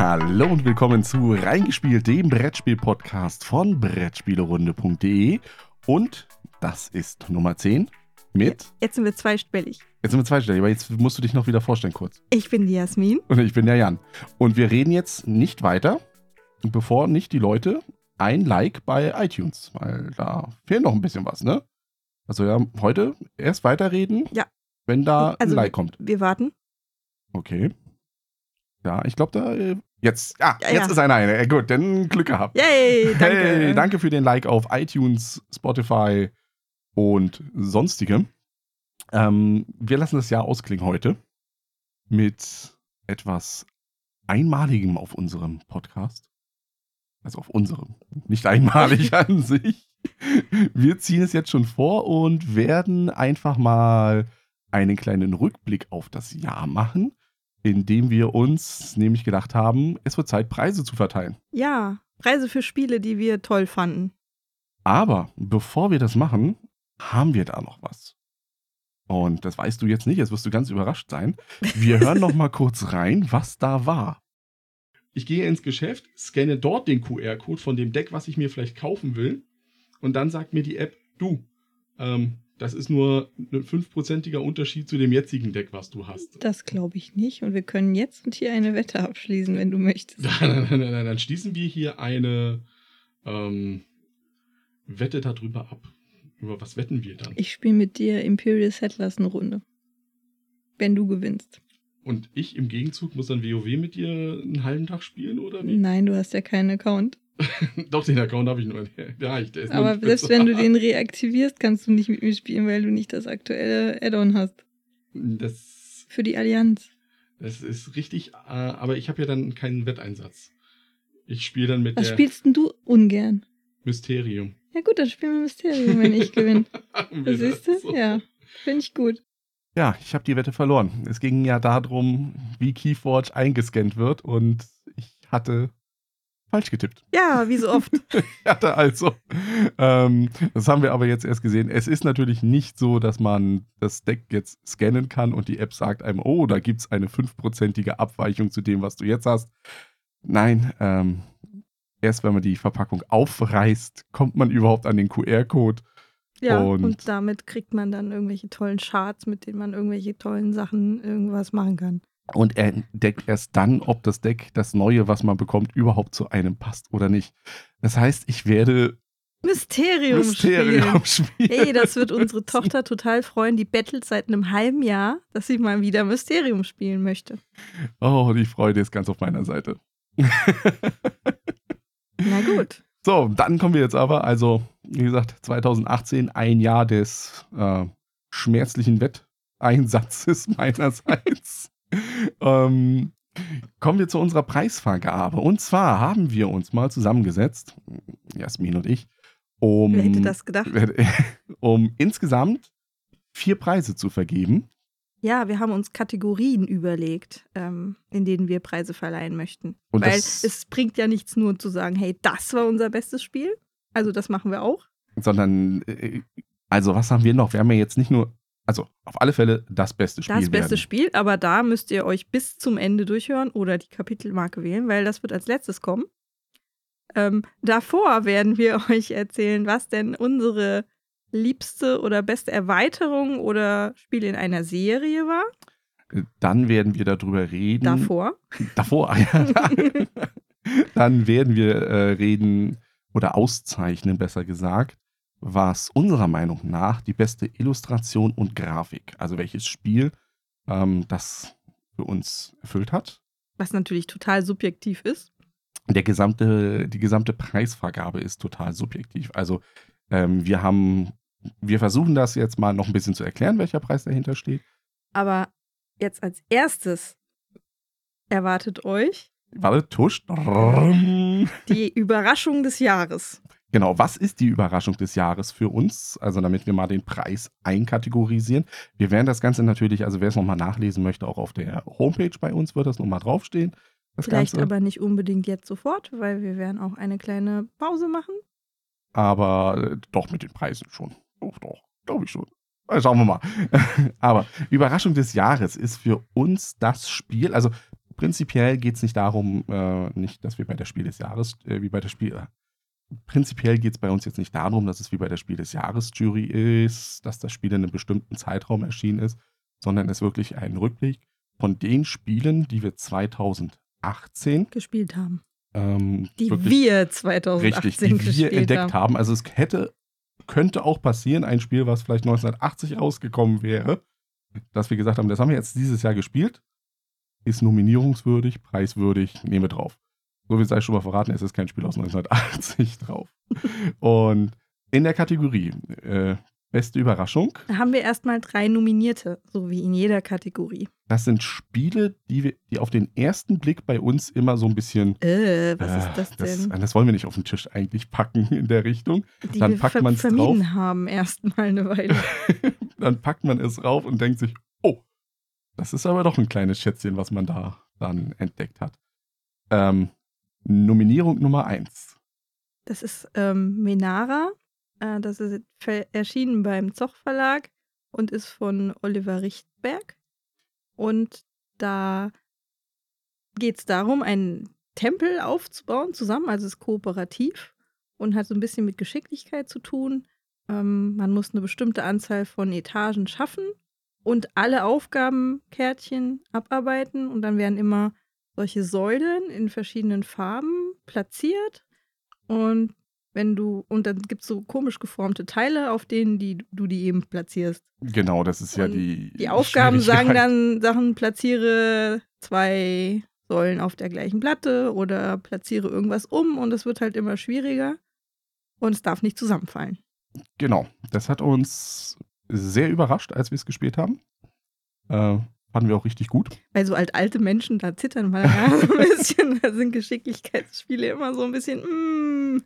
Hallo und willkommen zu Reingespielt, dem Brettspiel-Podcast von Brettspielerunde.de. Und das ist Nummer 10 mit. Jetzt sind wir zweistellig. Jetzt sind wir zweistellig, aber jetzt musst du dich noch wieder vorstellen kurz. Ich bin die Jasmin. Und ich bin der Jan. Und wir reden jetzt nicht weiter, bevor nicht die Leute ein Like bei iTunes, weil da fehlt noch ein bisschen was, ne? Also ja, heute erst weiterreden, Ja. wenn da Also ein Like kommt. Wir warten. Okay. Ja, ich glaube da äh, jetzt. Ah, Ja, jetzt ja. ist einer eine. Gut, dann Glück gehabt. Yay, danke. Hey, danke für den Like auf iTunes, Spotify und sonstige. Ähm, wir lassen das Jahr ausklingen heute mit etwas Einmaligem auf unserem Podcast. Also auf unserem, nicht einmalig an sich. Wir ziehen es jetzt schon vor und werden einfach mal einen kleinen Rückblick auf das Jahr machen, indem wir uns nämlich gedacht haben, es wird Zeit, Preise zu verteilen. Ja, Preise für Spiele, die wir toll fanden. Aber bevor wir das machen, haben wir da noch was. Und das weißt du jetzt nicht, jetzt wirst du ganz überrascht sein. Wir hören noch mal kurz rein, was da war. Ich gehe ins Geschäft, scanne dort den QR-Code von dem Deck, was ich mir vielleicht kaufen will. Und dann sagt mir die App, du, ähm, das ist nur ein fünfprozentiger Unterschied zu dem jetzigen Deck, was du hast. Das glaube ich nicht. Und wir können jetzt und hier eine Wette abschließen, wenn du möchtest. Dann, dann, dann, dann schließen wir hier eine ähm, Wette darüber ab. Über was wetten wir dann? Ich spiele mit dir Imperial Settlers eine Runde. Wenn du gewinnst. Und ich im Gegenzug muss dann WoW mit dir einen halben Tag spielen, oder wie? Nein, du hast ja keinen Account. Doch, den Account habe ich nur. Ja, ich, der ist Aber selbst wenn du den reaktivierst, kannst du nicht mit mir spielen, weil du nicht das aktuelle Add-on hast. Das, Für die Allianz. das ist richtig, äh, aber ich habe ja dann keinen Wetteinsatz. Ich spiele dann mit Was der spielst denn du ungern? Mysterium. Ja gut, dann spielen wir Mysterium, wenn ich gewinne. Siehst das du? so? Ja. Finde ich gut. Ja, ich habe die Wette verloren. Es ging ja darum, wie Keyforge eingescannt wird und ich hatte falsch getippt. Ja, wie so oft. Hatte also, ähm, das haben wir aber jetzt erst gesehen. Es ist natürlich nicht so, dass man das Deck jetzt scannen kann und die App sagt einem, oh, da gibt es eine fünfprozentige Abweichung zu dem, was du jetzt hast. Nein, ähm, erst wenn man die Verpackung aufreißt, kommt man überhaupt an den QR-Code. Ja, Und- und, damit kriegt man dann irgendwelche tollen Charts, mit denen man irgendwelche tollen Sachen irgendwas machen kann. Und er entdeckt erst dann, ob das Deck, das neue, was man bekommt, überhaupt zu einem passt oder nicht. Das heißt, ich werde Mysterium, spielen. Mysterium spielen. Hey, das wird unsere Tochter total freuen. Die bettelt seit einem halben Jahr, dass sie mal wieder Mysterium spielen möchte. Oh, die Freude ist ganz auf meiner Seite. Na gut. So, dann kommen wir jetzt aber, also, wie gesagt, 2018, ein Jahr des äh, schmerzlichen Wetteinsatzes meinerseits. Ähm, kommen wir zu unserer Preisvergabe. Und zwar haben wir uns mal zusammengesetzt, Jasmin und ich, um, Wer hätte das gedacht? um insgesamt vier Preise zu vergeben. Ja, wir haben uns Kategorien überlegt, ähm, in denen wir Preise verleihen möchten. Und Weil es bringt ja nichts nur zu sagen, hey, das war unser bestes Spiel. Also das machen wir auch. Sondern, äh, also was haben wir noch? Wir haben ja jetzt nicht nur, also auf alle Fälle das beste Spiel. Das beste werden. Spiel, aber da müsst ihr euch bis zum Ende durchhören oder die Kapitelmarke wählen, weil das wird als letztes kommen. Ähm, davor werden wir euch erzählen, was denn unsere liebste oder beste Erweiterung oder Spiel in einer Serie war. Dann werden wir darüber reden. Davor. Davor, ja. Dann werden wir äh, reden oder auszeichnen, besser gesagt, was unserer Meinung nach die beste Illustration und Grafik, also welches Spiel ähm, das für uns erfüllt hat. Was natürlich total subjektiv ist. Der gesamte, die gesamte Preisvergabe ist total subjektiv. Also ähm, wir haben, wir versuchen das jetzt mal noch ein bisschen zu erklären, welcher Preis dahinter steht. Aber jetzt als erstes erwartet euch Warte, tusch. die Überraschung des Jahres. Genau, was ist die Überraschung des Jahres für uns? Also damit wir mal den Preis einkategorisieren. Wir werden das Ganze natürlich, also wer es nochmal nachlesen möchte, auch auf der Homepage bei uns wird das nochmal draufstehen. Das Vielleicht Ganze. aber nicht unbedingt jetzt sofort, weil wir werden auch eine kleine Pause machen. aber äh, doch mit den Preisen schon. Doch, doch, glaube ich schon. Äh, Schauen wir mal. aber Überraschung des Jahres ist für uns das Spiel, also prinzipiell geht es nicht darum, äh, nicht, dass wir bei der Spiel des Jahres, äh, wie bei der Spiel, prinzipiell geht es bei uns jetzt nicht darum, dass es wie bei der Spiel des Jahres Jury ist, dass das Spiel in einem bestimmten Zeitraum erschienen ist, sondern es ist wirklich ein Rückblick von den Spielen, die wir 2018 Gespielt haben. ähm, Die wir 2018 Richtig, die wir gespielt entdeckt haben. haben. Also es hätte, könnte auch passieren, ein Spiel, was vielleicht 1980 rausgekommen wäre, dass wir gesagt haben, das haben wir jetzt dieses Jahr gespielt, ist nominierungswürdig, preiswürdig, nehme drauf. So wie sei schon mal verraten, es ist kein Spiel aus 1980 drauf. Und in der Kategorie äh, Beste Überraschung, Da haben wir erstmal drei Nominierte, so wie in jeder Kategorie. das sind Spiele, die, wir, die auf den ersten Blick bei uns immer so ein bisschen Äh, was äh, ist das denn? Das, wollen wir nicht auf den Tisch eigentlich packen in der Richtung. die dann wir packt ver man's vermieden drauf. haben erstmal eine Weile. dann packt man es rauf und denkt sich, oh, das ist aber doch ein kleines Schätzchen, was man da dann entdeckt hat. Ähm, Nominierung Nummer eins. Das ist ähm, Menara. Äh, das ist erschienen beim Zoch Verlag und ist von Oliver Richtberg. Und da geht es darum, einen Tempel aufzubauen zusammen, also es ist kooperativ und hat so ein bisschen mit Geschicklichkeit zu tun. Ähm, man muss eine bestimmte Anzahl von Etagen schaffen und alle Aufgabenkärtchen abarbeiten und dann werden immer solche Säulen in verschiedenen Farben platziert und wenn du, und dann gibt es so komisch geformte Teile, auf denen die, du die eben platzierst. Genau, das ist ja Und die. Die Aufgaben sagen dann Sachen, platziere zwei Säulen auf der gleichen Platte oder platziere irgendwas um und es wird halt immer schwieriger und es darf nicht zusammenfallen. Genau, das hat uns sehr überrascht, als wir es gespielt haben. Äh, fanden wir auch richtig gut. Weil so alt alte Menschen da zittern mal ja, so ein bisschen, da sind Geschicklichkeitsspiele immer so ein bisschen, mm,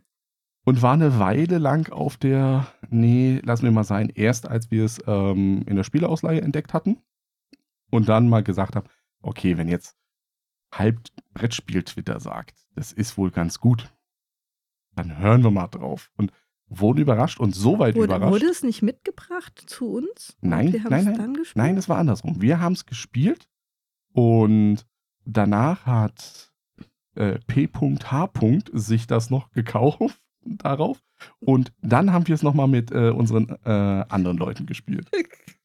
Und war eine Weile lang auf der, nee, lassen wir mal sein, erst als wir es ähm, in der Spieleausleihe entdeckt hatten und dann mal gesagt haben, okay, wenn jetzt halb Brettspiel-Twitter sagt, das ist wohl ganz gut, dann hören wir mal drauf. Und wurden überrascht und so weit wurde, überrascht. wurde es nicht mitgebracht zu uns? Nein, wir haben nein, es nein. dann gespielt? Nein, es war andersrum. Wir haben es gespielt und danach hat äh, P.H. sich das noch gekauft darauf und dann haben wir es nochmal mit äh, unseren äh, anderen Leuten gespielt.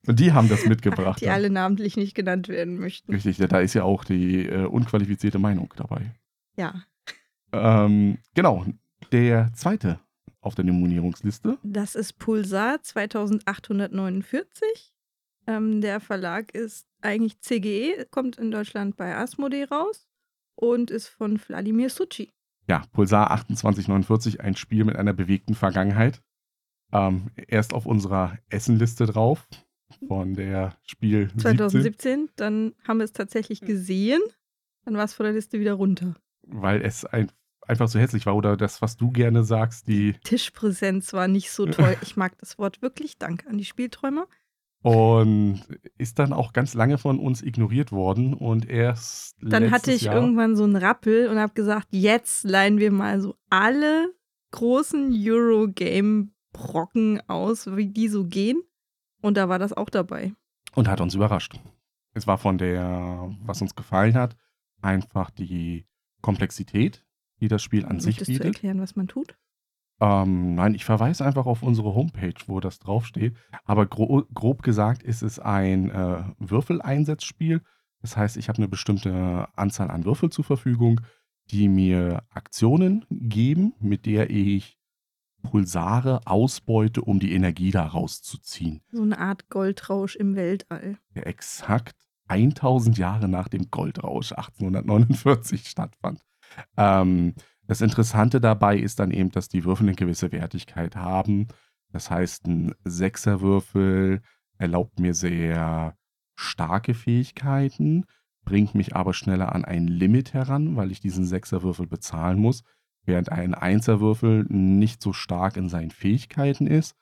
Und die haben das mitgebracht. die dann. alle namentlich nicht genannt werden möchten. Richtig, da ist ja auch die äh, unqualifizierte Meinung dabei. Ja, Ähm, genau, der zweite auf der Nominierungsliste. das ist Pulsar 2849. Ähm, der Verlag ist eigentlich CGE, kommt in Deutschland bei Asmodee raus und ist von Wladimir Suchi. Ja, Pulsar 2849, ein Spiel mit einer bewegten Vergangenheit. Ähm, erst auf unserer Essenliste drauf von der Spiel 17, 2017, dann haben wir es tatsächlich gesehen, dann war es von der Liste wieder runter. weil es ein, einfach so hässlich war. Oder das, was du gerne sagst, die Tischpräsenz war nicht so toll. Ich mag das Wort wirklich. Danke an die Spielträumer. und ist dann auch ganz lange von uns ignoriert worden. Und erst Dann hatte ich Jahr, irgendwann so einen Rappel und habe gesagt, jetzt leihen wir mal so alle großen Eurogame-Brocken aus, wie die so gehen. Und da war das auch dabei. Und hat uns überrascht. Es war von der, was uns gefallen hat, einfach die Komplexität, die das Spiel an sich Möchtest du bietet. erklären, was man tut? Ähm, nein, ich verweise einfach auf unsere Homepage, wo das draufsteht. Aber gro grob gesagt ist es ein äh, Würfeleinsatzspiel. Das heißt, ich habe eine bestimmte Anzahl an Würfel zur Verfügung, die mir Aktionen geben, mit der ich Pulsare ausbeute, um die Energie da rauszuziehen. So eine Art Goldrausch im Weltall. Der exakt 1000 Jahre nach dem Goldrausch 1849 stattfand. Ähm, das Interessante dabei ist dann eben, dass die Würfel eine gewisse Wertigkeit haben. Das heißt, ein Sechserwürfel erlaubt mir sehr starke Fähigkeiten, bringt mich aber schneller an ein Limit heran, weil ich diesen Sechserwürfel bezahlen muss, während ein Einserwürfel nicht so stark in seinen Fähigkeiten ist,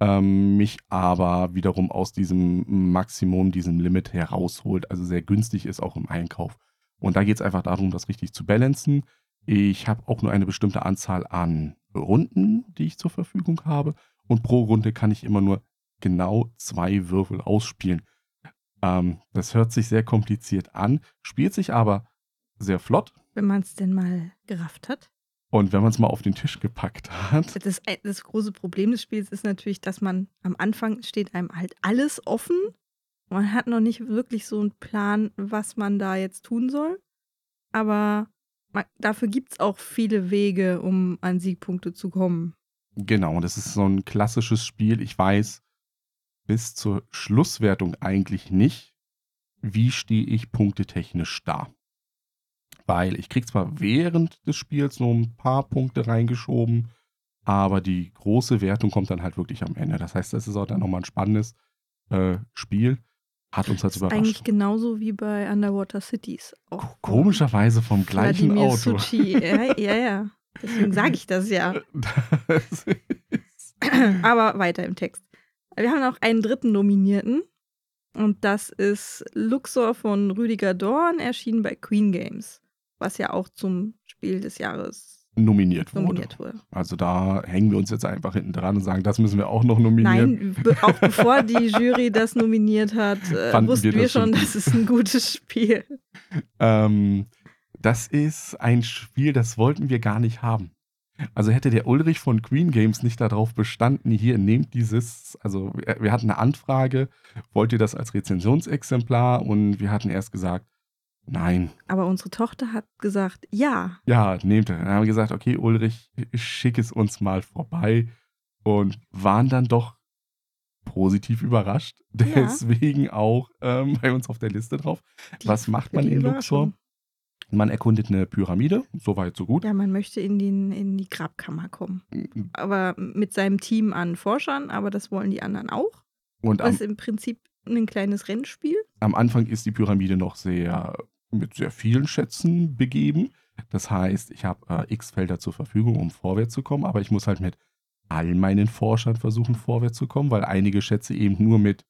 ähm, mich aber wiederum aus diesem Maximum, diesem Limit herausholt, also sehr günstig ist auch im Einkauf. Und da geht es einfach darum, das richtig zu balancen. Ich habe auch nur eine bestimmte Anzahl an Runden, die ich zur Verfügung habe. Und pro Runde kann ich immer nur genau zwei Würfel ausspielen. Ähm, das hört sich sehr kompliziert an, spielt sich aber sehr flott. Wenn man es denn mal gerafft hat. Und wenn man es mal auf den Tisch gepackt hat, Das, das große Problem des Spiels ist natürlich, dass man am Anfang steht einem halt alles offen. Man hat noch nicht wirklich so einen Plan, was man da jetzt tun soll. Aber man, dafür gibt es auch viele Wege, um an Siegpunkte zu kommen. genau, das ist so ein klassisches Spiel. Ich weiß bis zur Schlusswertung eigentlich nicht, wie stehe ich punktetechnisch da. Weil ich krieg zwar während des Spiels nur ein paar Punkte reingeschoben, aber die große Wertung kommt dann halt wirklich am Ende. Das heißt, das ist auch dann nochmal ein spannendes äh, Spiel. Hat uns halt Das ist eigentlich überrascht. genauso wie bei Underwater Cities. Auch Komischerweise vom gleichen Wladimir Autor. Suchi. Ja, ja, ja. Deswegen sage ich das ja. Das ist, Aber weiter im Text. Wir haben noch einen dritten Nominierten. Und das ist Luxor von Rüdiger Dorn, erschienen bei Queen Games. Was ja auch zum Spiel des Jahres nominiert wurde. nominiert wurde. Also da hängen wir uns jetzt einfach hinten dran und sagen, das müssen wir auch noch nominieren. Nein, be auch bevor die Jury das nominiert hat, äh, wussten wir das schon das ist ein gutes Spiel. Ähm, das ist ein Spiel, das wollten wir gar nicht haben. Also hätte der Ulrich von Queen Games nicht darauf bestanden, hier nehmt dieses, also wir hatten eine Anfrage, wollt ihr das als Rezensionsexemplar? Und wir hatten erst gesagt, nein, Aber unsere Tochter hat gesagt, ja. ja, nehmt es. Dann haben wir gesagt, okay, Ulrich, schick es uns mal vorbei und waren dann doch positiv überrascht. Ja. Deswegen auch ähm, bei uns auf der Liste drauf. Die- Was macht man in Luxor? Man erkundet eine Pyramide, soweit so gut. Ja, man möchte in, den, in die Grabkammer kommen. Aber mit seinem Team an Forschern, aber das wollen die anderen auch. Und am, Das ist im Prinzip ein kleines Rennspiel. am Anfang ist die Pyramide noch sehr mit sehr vielen Schätzen begeben. Das heißt, ich habe äh, x Felder zur Verfügung, um vorwärts zu kommen, aber ich muss halt mit all meinen Forschern versuchen, vorwärts zu kommen, weil einige Schätze eben nur mit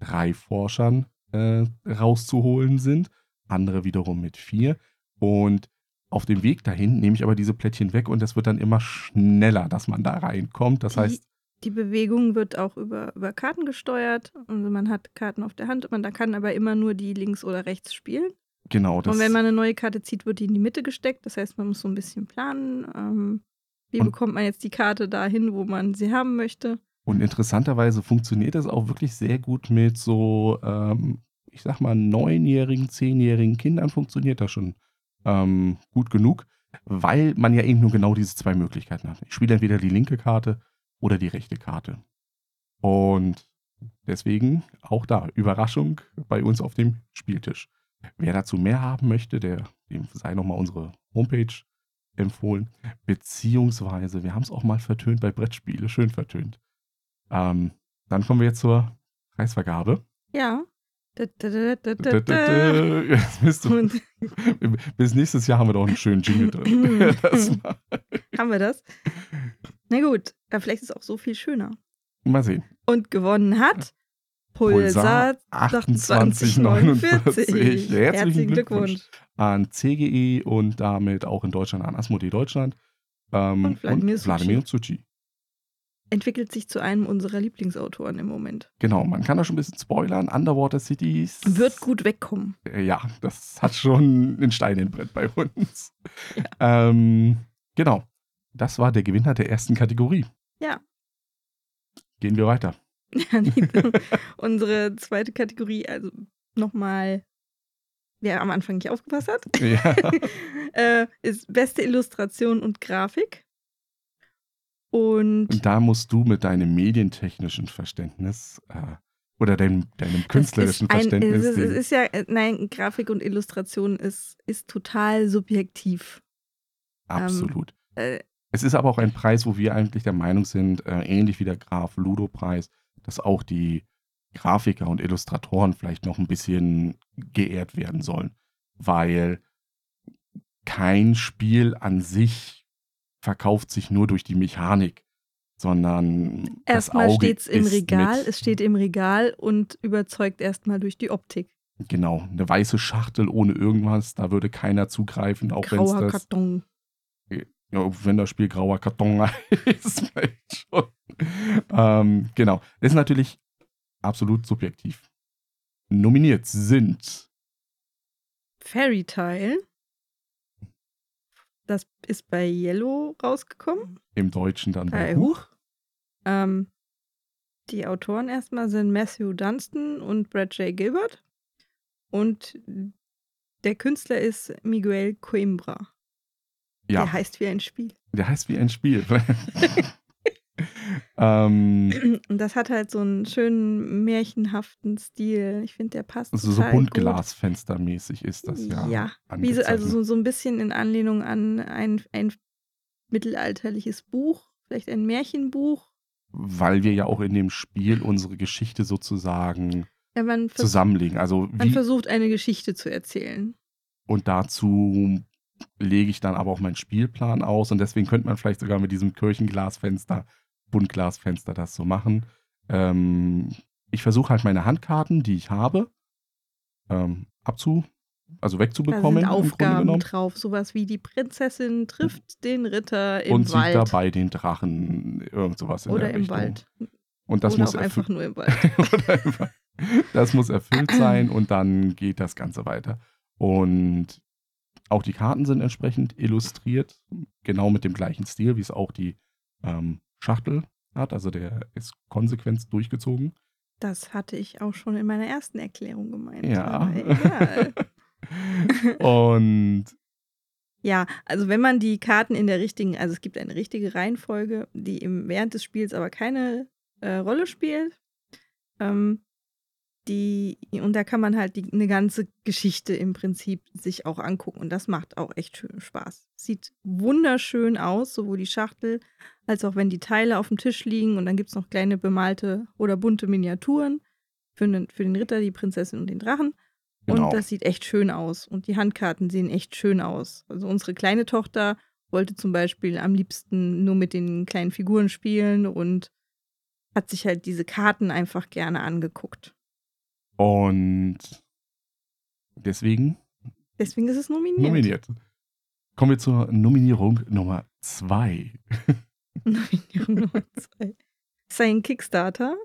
drei Forschern äh, rauszuholen sind, andere wiederum mit vier. Und auf dem Weg dahin nehme ich aber diese Plättchen weg und es wird dann immer schneller, dass man da reinkommt. Das Die- heißt, Die Bewegung wird auch über, über Karten gesteuert. Also man hat Karten auf der Hand, man da kann aber immer nur die links oder rechts spielen. Genau, das und wenn man eine neue Karte zieht, wird die in die Mitte gesteckt. Das heißt, man muss so ein bisschen planen. Ähm, wie bekommt man jetzt die Karte dahin, wo man sie haben möchte? Und interessanterweise funktioniert das auch wirklich sehr gut mit so, ähm, ich sag mal, neunjährigen, zehnjährigen Kindern funktioniert das schon ähm, gut genug, weil man ja eben nur genau diese zwei Möglichkeiten hat. Ich spiele entweder die linke Karte oder die rechte Karte. Und deswegen auch da, Überraschung bei uns auf dem Spieltisch. Wer dazu mehr haben möchte, der, dem sei nochmal unsere Homepage empfohlen. Beziehungsweise, wir haben es auch mal vertönt bei Brettspiele, schön vertönt. Ähm, dann kommen wir jetzt zur Preisvergabe. Ja. Du, bis nächstes Jahr haben wir doch einen schönen Jingle drin. Haben wir das? Na gut, vielleicht ist es auch so viel schöner. mal sehen. Und gewonnen hat Pulsar 2849. Herzlichen, Herzlichen Glückwunsch, Glückwunsch. an CGE und damit auch in Deutschland an Asmodee Deutschland. Ähm, Und Wladimir Suchi. Wladimir Suchi. Entwickelt sich zu einem unserer Lieblingsautoren im Moment. Genau, man kann da schon ein bisschen spoilern. Underwater Cities. Wird gut wegkommen. Äh, Ja, das hat schon einen Stein im Brett bei uns. Ähm, genau. Das war der Gewinner der ersten Kategorie. Ja. Gehen wir weiter. Unsere zweite Kategorie, also nochmal, wer am Anfang nicht aufgepasst hat, Ja. äh, ist beste Illustration und Grafik. Und Und da musst du mit deinem medientechnischen Verständnis äh, oder deinem, deinem künstlerischen ein, Verständnis. es, ist, es ist ja, äh, nein, Grafik und Illustration ist, ist total subjektiv. absolut. Äh, Es ist aber auch ein Preis, wo wir eigentlich der Meinung sind, äh, ähnlich wie der Graf Ludo-Preis, dass auch die Grafiker und Illustratoren vielleicht noch ein bisschen geehrt werden sollen. Weil kein Spiel an sich verkauft sich nur durch die Mechanik, sondern erstmal steht es im Regal, es steht im Regal und überzeugt erstmal durch die Optik. Genau, eine weiße Schachtel ohne irgendwas, da würde keiner zugreifen, auch wenn es das, Karton. Ja, wenn das Spiel grauer Karton ist, vielleicht schon. Ähm, genau, ist natürlich absolut subjektiv. Nominiert sind Fairy Tale, Das ist bei Yellow rausgekommen. Im Deutschen dann bei Bei Huch. Ähm, die Autoren erstmal sind Matthew Dunstan und Brad J. Gilbert. Und der Künstler ist Miguel Coimbra. Ja, Der heißt wie ein Spiel. der heißt wie ein Spiel. ähm, Und das hat halt so einen schönen märchenhaften Stil. Ich finde, der passt. so, so. Buntglasfenstermäßig ist das ja. Ja, so, also so, so ein bisschen in Anlehnung an ein, ein mittelalterliches Buch, vielleicht ein Märchenbuch. Weil wir ja auch in dem Spiel unsere Geschichte sozusagen Ja, zusammenlegen. Also man versucht eine Geschichte zu erzählen. und dazu lege ich dann aber auch meinen Spielplan aus und deswegen könnte man vielleicht sogar mit diesem Kirchenglasfenster, Buntglasfenster das so machen. Ähm, ich versuche halt meine Handkarten, die ich habe, ähm, abzu, also Da wegzubekommen. sind im Grunde Aufgaben drauf, sowas wie die Prinzessin trifft den Ritter im und Wald. sieht dabei den Drachen, irgend sowas in oder der im Richtung. Wald. Und das oder muss einfach nur im Wald. Das muss erfüllt sein und dann geht das Ganze weiter. Und auch die Karten sind entsprechend illustriert, genau mit dem gleichen Stil, wie es auch die ähm, Schachtel hat. Also der ist konsequent durchgezogen. Das hatte ich auch schon in meiner ersten Erklärung gemeint. Ja. und Ja, also wenn man die Karten in der richtigen, also es gibt eine richtige Reihenfolge, die im, während des Spiels aber keine äh, Rolle spielt. Ähm, die, und da kann man halt die, eine ganze Geschichte im Prinzip sich auch angucken. Und das macht auch echt schön Spaß. Sieht wunderschön aus, sowohl die Schachtel als auch wenn die Teile auf dem Tisch liegen. Und dann gibt es noch kleine bemalte oder bunte Miniaturen für den, für den Ritter, die Prinzessin und den Drachen. genau. Und das sieht echt schön aus. Und die Handkarten sehen echt schön aus. Also unsere kleine Tochter wollte zum Beispiel am liebsten nur mit den kleinen Figuren spielen und hat sich halt diese Karten einfach gerne angeguckt. Und deswegen Deswegen ist es nominiert. nominiert. Kommen wir zur Nominierung Nummer zwei. Nominierung Nummer zwei. Das ist ein Kickstarter.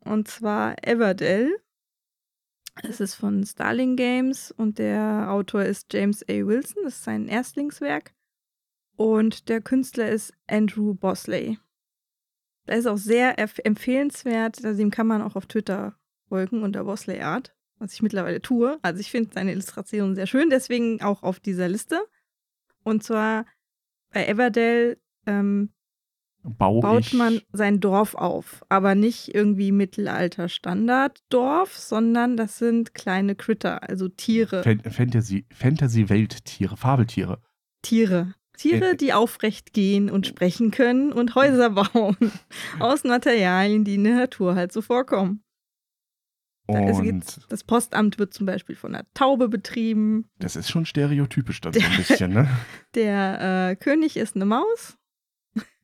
Und zwar Everdell. Es ist von Starling Games und der Autor ist James A. Wilson. Das ist sein Erstlingswerk. Und der Künstler ist Andrew Bosley. Der ist auch sehr empfehlenswert. Also ihm kann man auch auf Twitter folgen unter Bosley Art, was ich mittlerweile tue. Also ich finde seine Illustrationen sehr schön, deswegen auch auf dieser Liste. Und zwar bei Everdell ähm, Bau baut man sein Dorf auf. Aber nicht irgendwie Mittelalter Standarddorf, sondern das sind kleine Critter, also Tiere. Fan- Fantasy, Fantasy-Welttiere, Fabeltiere. Tiere. Tiere, Äh, die aufrecht gehen und sprechen können und Häuser bauen. aus Materialien, die in der Natur halt so vorkommen. Da- Und gibt, das Postamt wird zum Beispiel von einer Taube betrieben. das ist schon stereotypisch dann so ein bisschen, ne? Der äh, König ist eine Maus.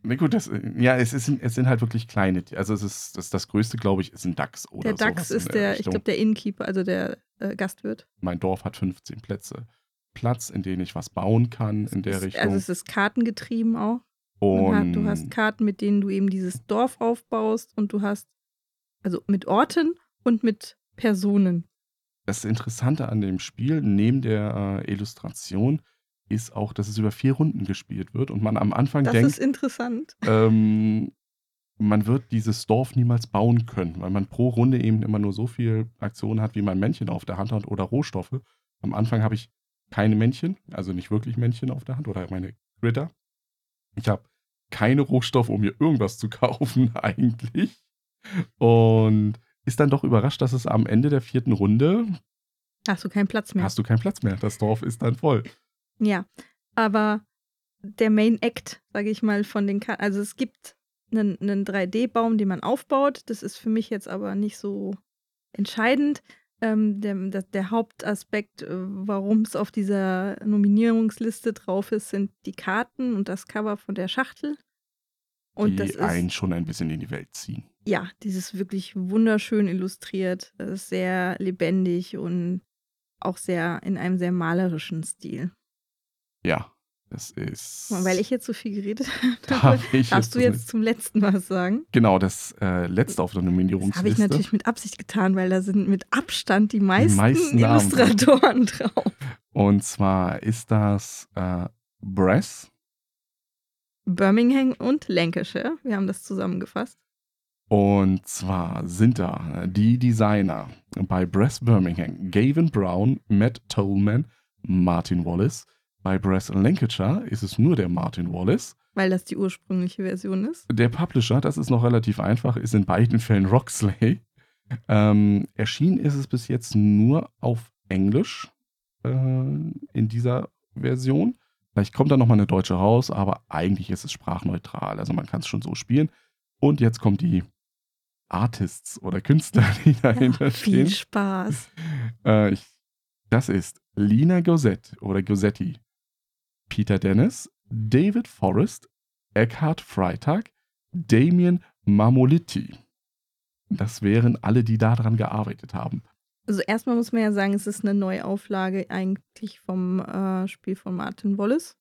Na gut, das, ja, es, ist, es sind halt wirklich kleine, also es ist das, das größte, glaube ich, ist ein Dachs oder Der Dachs ist der, ich Richtung. glaube, der Innkeeper, also der äh, Gastwirt. Mein Dorf hat 15 Plätze. Platz, in denen ich was bauen kann in der Es- Richtung. Also es ist kartengetrieben auch. Man hat, und du hast Karten, mit denen du eben dieses Dorf aufbaust und du hast, also mit Orten und mit Personen. das Interessante an dem Spiel, neben der äh, Illustration, ist auch, dass es über vier Runden gespielt wird und man am Anfang Das denkt, ist interessant. ähm, man wird dieses Dorf niemals bauen können, weil man pro Runde eben immer nur so viel Aktionen hat, wie man Männchen auf der Hand hat oder Rohstoffe. Am Anfang habe ich keine Männchen, also nicht wirklich Männchen auf der Hand oder meine Critter. Ich habe keine Rohstoffe, um mir irgendwas zu kaufen eigentlich. Und ist dann doch überrascht, dass es am Ende der vierten Runde Hast du keinen Platz mehr. hast du keinen Platz mehr. Das Dorf ist dann voll. Ja, aber der Main Act, sage ich mal, von den Karten, also es gibt einen, einen 3D-Baum, den man aufbaut. Das ist für mich jetzt aber nicht so entscheidend. Ähm, der, das- der Hauptaspekt, äh, warum es auf dieser Nominierungsliste drauf ist, sind die Karten und das Cover von der Schachtel. Und die einen schon ein bisschen in die Welt ziehen. Ja, dieses wirklich wunderschön illustriert, äh, sehr lebendig und auch sehr in einem sehr malerischen Stil. Ja, das ist. Weil ich jetzt so viel geredet habe, darfst du jetzt zum letzten was sagen? Genau, das äh, letzte auf der Das habe Nominierungsliste. ich natürlich mit Absicht getan, weil da sind mit Abstand die meisten, meisten Namen. Illustratoren drauf. Und zwar ist das äh, Brass Birmingham und Lancashire. Wir haben das zusammengefasst. Und zwar sind da die Designer bei Brass Birmingham Gavin Brown, Matt Tolman, Martin Wallace. Bei Brass Lancashire ist es nur der Martin Wallace. Weil das die ursprüngliche Version ist. Der Publisher, das ist noch relativ einfach, ist in beiden Fällen Roxley. Ähm, erschienen ist es bis jetzt nur auf Englisch äh, in dieser Version. Vielleicht kommt da nochmal eine deutsche raus, aber eigentlich ist es sprachneutral. Also man kann es schon so spielen. Und jetzt kommt die Artists oder Künstler, die dahinter Ja, stehen. viel Spaß. Äh, ich, das ist Lina Gosset oder Gossetti, Peter Dennis, David Forrest, Eckhard Freitag, Damien Mamoliti. Das wären alle, die daran gearbeitet haben. Also erstmal muss man ja sagen, es ist eine Neuauflage eigentlich vom äh, Spiel von Martin Wallace.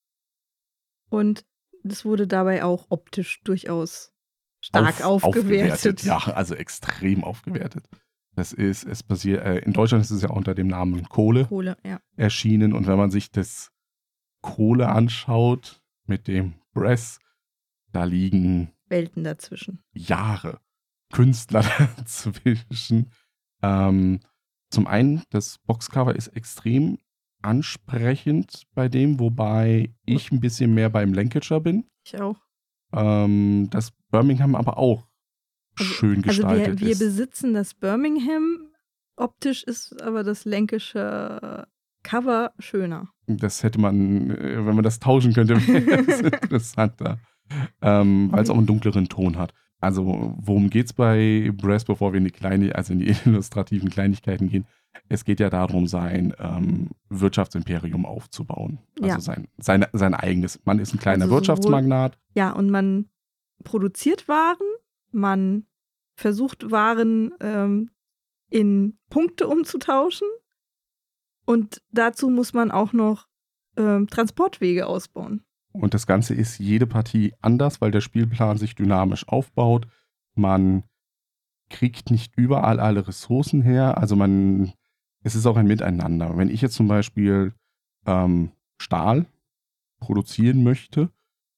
Und das wurde dabei auch optisch durchaus stark Auf- aufgewertet. Ja, also extrem aufgewertet. Das ist, es basiert, äh, in Deutschland ist es ja unter dem Namen Kohle Kohle, ja. erschienen und wenn man sich das Kohle anschaut mit dem Brass, da liegen Welten dazwischen. Jahre Künstler dazwischen. Ähm, zum einen, das Boxcover ist extrem ansprechend bei dem, wobei ich ein bisschen mehr beim Lancashire bin. Ich auch. Ähm, das Birmingham aber auch Also- schön Also gestaltet wir, wir ist. besitzen das Birmingham. Optisch ist aber das länkische Cover schöner. Das hätte man, äh, wenn man das tauschen könnte, wäre das interessanter. Ähm, Weil es auch einen dunkleren Ton hat. Also, worum geht's bei Brass, bevor wir in die kleine, also in die illustrativen Kleinigkeiten gehen? Es geht ja darum, sein ähm, Wirtschaftsimperium aufzubauen. Also Ja. sein, sein, sein eigenes. Man ist ein kleiner Also sowohl- Wirtschaftsmagnat. Ja, und man produziert Waren, man versucht Waren ähm, in Punkte umzutauschen und dazu muss man auch noch ähm, Transportwege ausbauen. Und das Ganze ist jede Partie anders, weil der Spielplan sich dynamisch aufbaut. Man kriegt nicht überall alle Ressourcen her. Also man, es ist auch ein Miteinander. Wenn ich jetzt zum Beispiel ähm, Stahl produzieren möchte,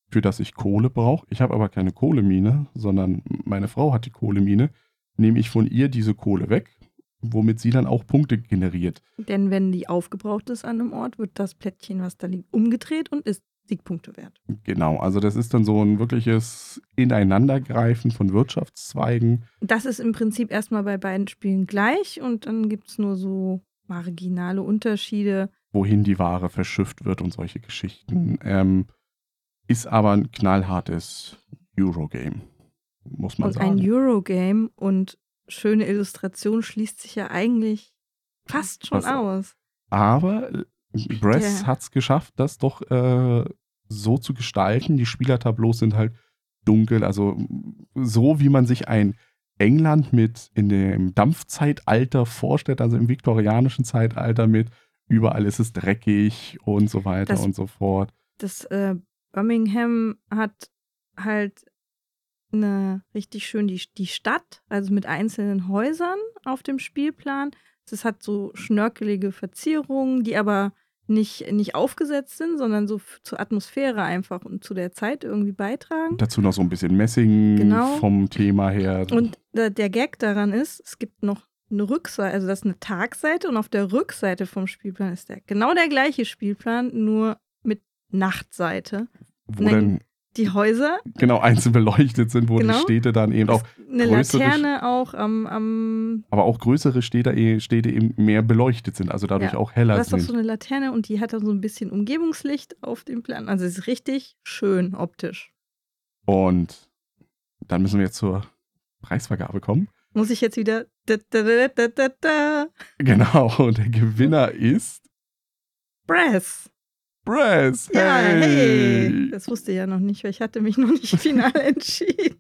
für das ich Kohle brauche, ich habe aber keine Kohlemine, sondern meine Frau hat die Kohlemine, nehme ich von ihr diese Kohle weg, womit sie dann auch Punkte generiert. Denn wenn die aufgebraucht ist an einem Ort, wird das Plättchen, was da liegt, umgedreht und ist Siegpunkte wert. Genau, also das ist dann so ein wirkliches Ineinandergreifen von Wirtschaftszweigen. Das ist im Prinzip erstmal bei beiden Spielen gleich und dann gibt es nur so marginale Unterschiede. wohin die Ware verschifft wird und solche Geschichten. Ähm, ist aber ein knallhartes Eurogame, muss man Und sagen. ein Eurogame und schöne Illustration schließt sich ja eigentlich fast schon auch. aus. aber Bress hat es geschafft, das doch äh, so zu gestalten. Die Spielertableaus sind halt dunkel, also so wie man sich ein England mit in dem Dampfzeitalter vorstellt, also im viktorianischen Zeitalter mit überall ist es dreckig und so weiter Das- und so fort. Das äh, Birmingham hat halt eine richtig schön die, die Stadt, also mit einzelnen Häusern auf dem Spielplan. Es hat so schnörkelige Verzierungen, die aber nicht, nicht aufgesetzt sind, sondern so zur Atmosphäre einfach und zu der Zeit irgendwie beitragen. Dazu noch so ein bisschen Messing Genau. vom Thema her. Und der, der Gag daran ist, es gibt noch eine Rückseite, also das ist eine Tagseite und auf der Rückseite vom Spielplan ist der genau der gleiche Spielplan, nur Nachtseite. wo dann Die Häuser, genau einzeln beleuchtet sind, wo Genau. die Städte dann eben auch, eine größere Laterne auch am, am aber auch größere Städte, eh- Städte eben mehr beleuchtet sind, also dadurch Ja. auch du heller hast doch sind. so eine Laterne und die hat dann so ein bisschen Umgebungslicht auf dem Plan. Also es ist richtig schön optisch. Und dann müssen wir jetzt zur Preisvergabe kommen. Muss ich jetzt wieder. Da, da, da, da, da, da. Genau, und der Gewinner ist Brass. Brass. Ja, hey. Hey! Das wusste ich ja noch nicht, weil ich hatte mich noch nicht final entschieden.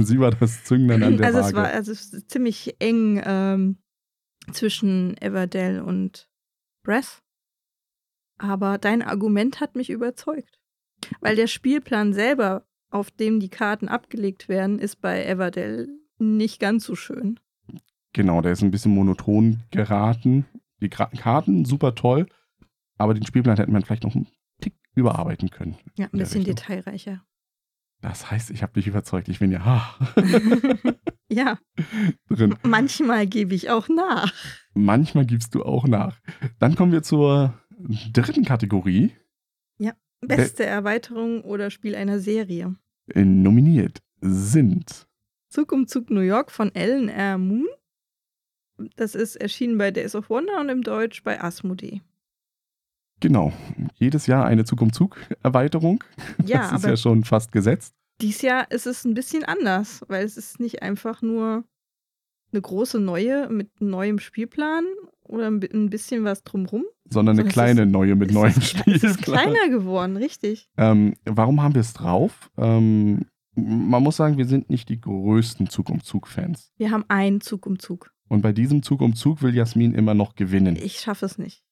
Sie war das Zünglein an der also Waage. es war also es ist ziemlich eng ähm, zwischen Everdell und Breath. Aber dein Argument hat mich überzeugt. Weil der Spielplan selber, auf dem die Karten abgelegt werden, ist bei Everdell nicht ganz so schön. Genau, der ist ein bisschen monoton geraten. Die Karten super toll, aber den Spielplan hätte man vielleicht noch einen Tick überarbeiten können. Ja, ein bisschen detailreicher. Das heißt, ich habe dich überzeugt. Ich bin ja ha, ja, drin. manchmal gebe ich auch nach. Manchmal gibst du auch nach. Dann kommen wir zur dritten Kategorie. Beste Erweiterung oder Spiel einer Serie. Nominiert sind Zug um Zug New York von Ellen R. Moon. Das ist erschienen bei Days of Wonder und im Deutsch bei Asmodee. Genau jedes Jahr eine Zug um Zug Erweiterung. Ja, das ist aber ja schon fast gesetzt. Dieses Jahr ist es ein bisschen anders, weil es ist nicht einfach nur eine große neue mit neuem Spielplan oder ein bi- ein bisschen was drumrum. Sondern eine Es ist- kleine neue mit neuem kle- Es ist Spielplan. kleiner geworden, richtig. Ähm, warum haben wir es drauf? Ähm, man muss sagen, wir sind nicht die größten Zug um Zug Fans. Wir haben einen Zug um Zug. Und bei diesem Zug um Zug will Jasmin immer noch gewinnen. Ich schaffe es nicht.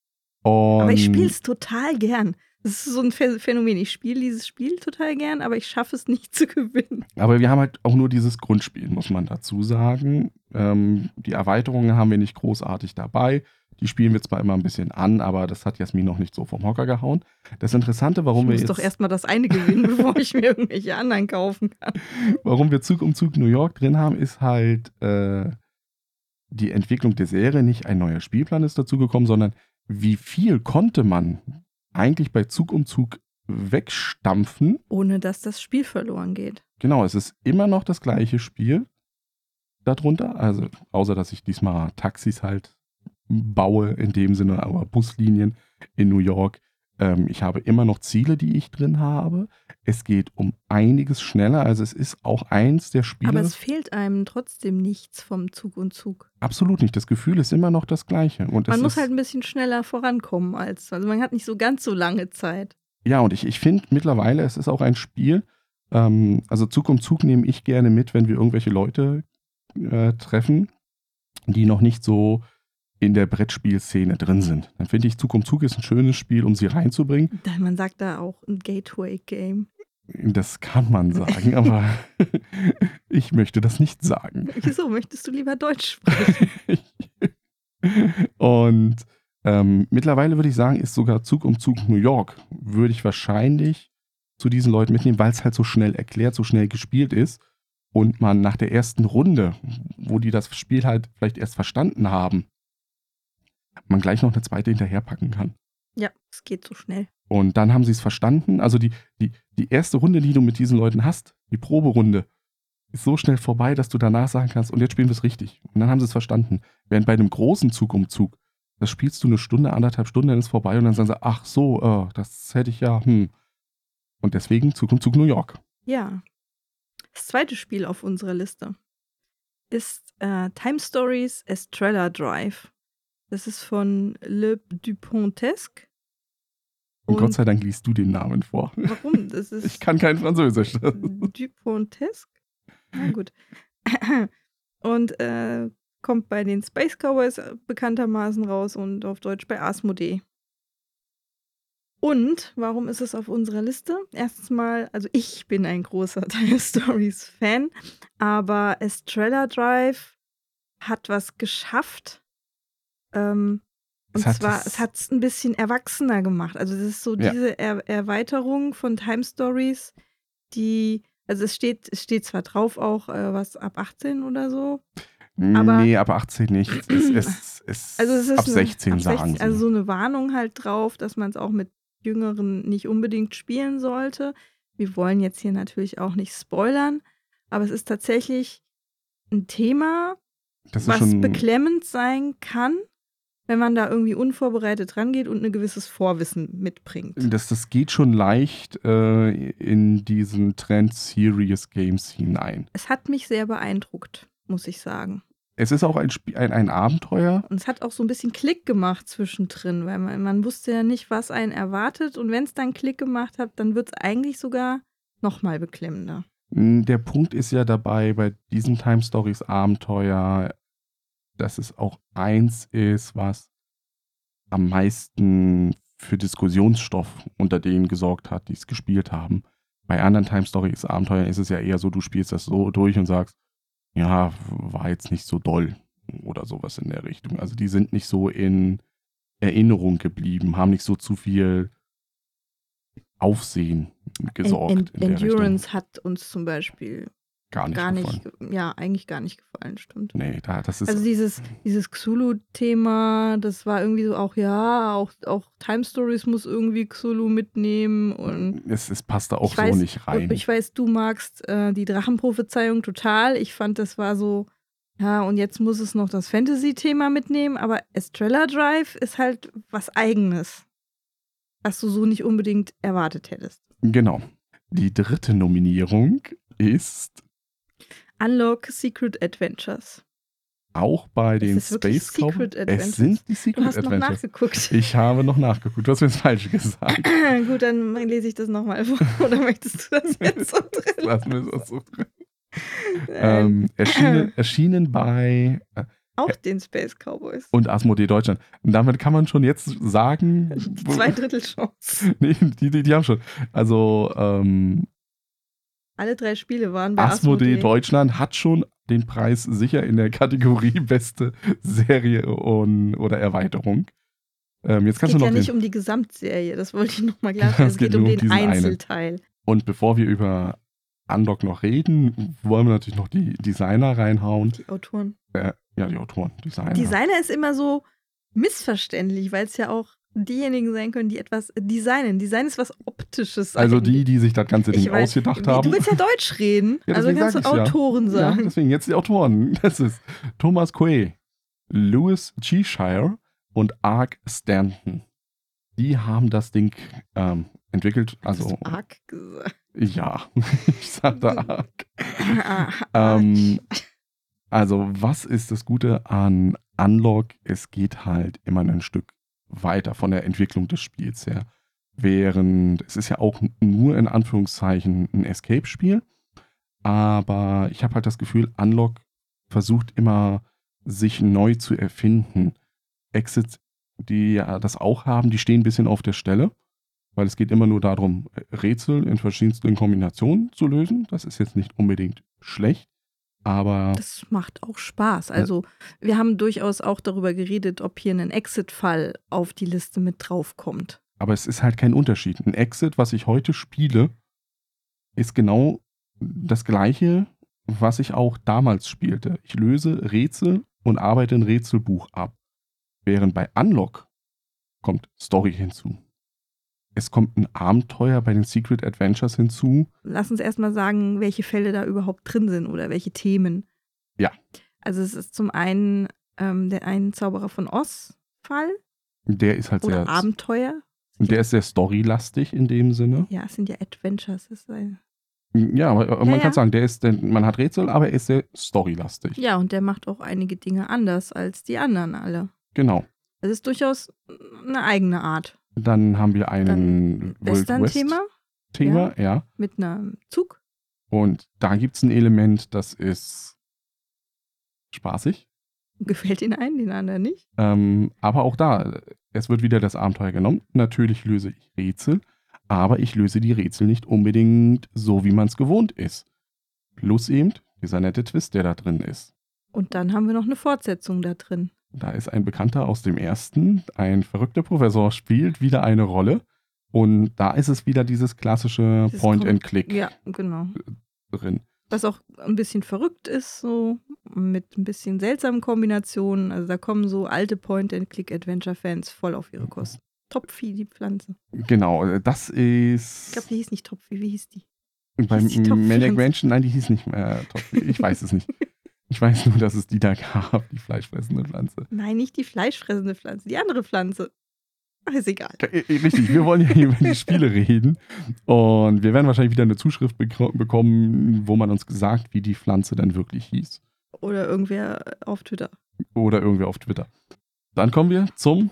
Und Aber ich spiele es total gern. Das ist so ein Phän- Phänomen. Ich spiele dieses Spiel total gern, aber ich schaffe es nicht zu gewinnen. Aber wir haben halt auch nur dieses Grundspiel, muss man dazu sagen. Ähm, die Erweiterungen haben wir nicht großartig dabei. Die spielen wir zwar immer ein bisschen an, aber das hat Jasmin noch nicht so vom Hocker gehauen. Das Interessante, warum ich wir muss jetzt, doch erstmal das eine gewinnen, bevor ich mir irgendwelche anderen kaufen kann. warum wir Zug um Zug New York drin haben, ist halt äh, die Entwicklung der Serie. Nicht ein neuer Spielplan ist dazugekommen, sondern wie viel konnte man eigentlich bei Zug um Zug wegstampfen, Ohne dass das Spiel verloren geht. Genau, es ist immer noch das gleiche Spiel darunter. Also, außer dass ich diesmal Taxis halt baue, in dem Sinne, aber Buslinien in New York. Ähm, ich habe immer noch Ziele, die ich drin habe. Es geht um einiges schneller. Also, es ist auch eins der Spiele. Aber es fehlt einem trotzdem nichts vom Zug und Zug. absolut nicht. Das Gefühl ist immer noch das gleiche. Und es Man muss halt ein bisschen schneller vorankommen als. Also man hat nicht so ganz so lange Zeit. Ja, und ich, ich finde mittlerweile, es ist auch ein Spiel. Ähm, also Zug um Zug nehme ich gerne mit, wenn wir irgendwelche Leute äh, treffen, die noch nicht so in der Brettspielszene drin sind. Dann finde ich, Zug um Zug ist ein schönes Spiel, um sie reinzubringen. Man sagt da auch ein Gateway-Game. Das kann man sagen, aber ich möchte das nicht sagen. Wieso möchtest du lieber Deutsch sprechen? Und ähm, mittlerweile würde ich sagen, ist sogar Zug um Zug New York, würde ich wahrscheinlich zu diesen Leuten mitnehmen, weil es halt so schnell erklärt, so schnell gespielt ist und man nach der ersten Runde, wo die das Spiel halt vielleicht erst verstanden haben, man gleich noch eine zweite hinterherpacken kann. ja, es geht so schnell. Und dann haben sie es verstanden. Also die, die, die erste Runde, die du mit diesen Leuten hast, die Proberunde, ist so schnell vorbei, dass du danach sagen kannst, und jetzt spielen wir es richtig. Und dann haben sie es verstanden. Während bei einem großen Zug um Zug, das spielst du eine Stunde, anderthalb Stunden, dann ist es vorbei und dann sagen sie, ach so, äh, das hätte ich ja, hm. Und deswegen Zug um Zug New York. Ja. Das zweite Spiel auf unserer Liste ist äh, Time Stories Estrella Drive. Das ist von Le Dupontesque. Und, Und- Gott sei Dank liest du den Namen vor. Warum? Das ist Ich kann kein Französisch. Dupontesque? Na gut. Und äh, kommt bei den Space Cowboys äh, bekanntermaßen raus und auf Deutsch bei Asmodee. Und warum ist es auf unserer Liste? Erstens mal, also ich bin ein großer Time Stories Fan, aber Estrella Drive hat was geschafft. Ähm, und Es hat zwar, es hat es ein bisschen erwachsener gemacht. Also, das ist so Ja. diese er Erweiterung von Time Stories, die, also es steht, es steht zwar drauf auch äh, was ab 18 oder so. Aber- nee, ab 18 nicht. Es ist, es Also es ist ab eine- 16 ab sagen 16, sie. Also so eine Warnung halt drauf, dass man es auch mit Jüngeren nicht unbedingt spielen sollte. Wir wollen jetzt hier natürlich auch nicht spoilern, aber es ist tatsächlich ein Thema, was beklemmend sein kann, wenn man da irgendwie unvorbereitet rangeht und ein gewisses Vorwissen mitbringt. das, das geht schon leicht äh, in diesen Trend Serious Games hinein. Es hat mich sehr beeindruckt, muss ich sagen. Es ist auch ein, Spiel, ein, ein Abenteuer. Und es hat auch so ein bisschen Klick gemacht zwischendrin, weil man, man wusste ja nicht, was einen erwartet. Und wenn es dann Klick gemacht hat, dann wird es eigentlich sogar noch mal beklemmender. Der Punkt ist ja dabei, bei diesen Time Stories Abenteuer, dass es auch eins ist, was am meisten für Diskussionsstoff unter denen gesorgt hat, die es gespielt haben. Bei anderen Time Stories Abenteuern ist es ja eher so, du spielst das so durch und sagst, ja, war jetzt nicht so doll oder sowas in der Richtung. Also die sind nicht so in Erinnerung geblieben, haben nicht so zu viel Aufsehen gesorgt. En in der Endurance hat uns zum Beispiel. Gar nicht gar gefallen. nicht, ja, eigentlich gar nicht gefallen, stimmt. Nee, da, das ist Also dieses, dieses Xulu-Thema, das war irgendwie so auch, ja, auch, auch Time Stories muss irgendwie Xulu mitnehmen und es, es passt da auch ich weiß, so nicht rein. Ich weiß, du magst äh, die Drachenprophezeiung total. Ich fand, das war so, ja, und jetzt muss es noch das Fantasy-Thema mitnehmen, aber Estrella Drive ist halt was Eigenes, was du so nicht unbedingt erwartet hättest. Genau. Die dritte Nominierung ist Unlock Secret Adventures. auch bei den Space Cowboys. Secret Adventures? Es sind die Du Secret hast noch Adventures. nachgeguckt. Ich habe noch nachgeguckt. Du hast mir das falsch gesagt. Gut, dann lese ich das nochmal vor. Oder möchtest du das jetzt so drin? Lass mir das so drin. Ähm, Ähm, erschienen, erschienen bei äh, auch den Space Cowboys. und Asmodee Deutschland. Und damit kann man schon jetzt sagen. Die zwei Drittel Chance. nee, die, die, die haben schon. Also ähm, Alle drei Spiele waren bei Asmodee Asmodee. Deutschland hat schon den Preis sicher in der Kategorie beste Serie und, oder Erweiterung. Ähm, jetzt Es kannst geht du ja noch nicht den, um die Gesamtserie, das wollte ich nochmal klarstellen. Es Es geht geht um den diesen einen. Einzelteil. Und bevor wir über Unlock noch reden, wollen wir natürlich noch die Designer reinhauen. Die Autoren. Äh, ja, die Autoren, Designer. Designer ist immer so missverständlich, weil es ja auch diejenigen sein können, die etwas designen. Design ist was Optisches. also eigentlich. die, die sich das ganze Ding weiß, ausgedacht haben. Du willst ja Deutsch reden, Ja, also kannst du ja. Autoren ja, sagen. deswegen jetzt die Autoren. Das ist Thomas Quay, Louis Cheshire und Ark Stanton. Die haben das Ding ähm, entwickelt. Hast Also, du arg gesagt. ja, ich sagte Ark. Ah, Ähm, also, was ist das Gute an Unlock? Es geht halt immer ein Stück weiter von der Entwicklung des Spiels her. Während es ist ja auch nur in Anführungszeichen ein Escape-Spiel. Aber ich habe halt das Gefühl, Unlock versucht immer, sich neu zu erfinden. Exit, die ja das auch haben, die stehen ein bisschen auf der Stelle. Weil es geht immer nur darum, Rätsel in verschiedensten Kombinationen zu lösen. Das ist jetzt nicht unbedingt schlecht. Aber Das macht auch Spaß. Also, wir haben durchaus auch darüber geredet, ob hier ein Exit-Fall auf die Liste mit draufkommt. Aber es ist halt kein Unterschied. Ein Exit, was ich heute spiele, ist genau das gleiche, was ich auch damals spielte. Ich löse Rätsel und arbeite ein Rätselbuch ab. Während bei Unlock kommt Story hinzu. Es kommt ein Abenteuer bei den Secret Adventures hinzu. Lass uns erstmal sagen, welche Fälle da überhaupt drin sind oder welche Themen. Ja. Also, es ist zum einen ähm, der einen Zauberer von Oz-Fall Der ist halt oder sehr, Abenteuer. der ist sehr storylastig in dem Sinne. Ja, es sind ja Adventures. Es ist ein Ja, aber aber man Ja, kann ja. sagen, der ist, man hat Rätsel, aber er ist sehr storylastig. ja, und der macht auch einige Dinge anders als die anderen alle. Genau. Es ist durchaus eine eigene Art. Dann haben wir einen Western-Thema Thema, ja. mit einem Zug. Und da gibt es ein Element, das ist spaßig. Gefällt den einen, den anderen nicht. Ähm, aber auch da, es wird wieder das Abenteuer genommen. Natürlich löse ich Rätsel, aber ich löse die Rätsel nicht unbedingt so, wie man es gewohnt ist. Plus eben dieser nette Twist, der da drin ist. Und dann haben wir noch eine Fortsetzung da drin. Da ist ein Bekannter aus dem ersten, ein verrückter Professor, spielt wieder eine Rolle. Und da ist es wieder dieses klassische Point-and-Click Ja, genau. drin. Was auch ein bisschen verrückt ist, so mit ein bisschen seltsamen Kombinationen. Also da kommen so alte Point-and-Click-Adventure-Fans voll auf ihre Kosten. Topfi, die Pflanze. Genau, das ist. Ich glaube, die hieß nicht Topfi. Wie hieß die? Beim? Maniac Mansion, nein, die hieß nicht mehr Top. Ich weiß es nicht. Ich weiß nur, dass es die da gab, die fleischfressende Pflanze. Nein, nicht die fleischfressende Pflanze, die andere Pflanze. Ist egal. Äh, Richtig, wir wollen ja hier über die Spiele reden. Und wir werden wahrscheinlich wieder eine Zuschrift beko- bekommen, wo man uns gesagt, wie die Pflanze dann wirklich hieß. Oder irgendwer auf Twitter. Oder irgendwie auf Twitter. Dann kommen wir zum.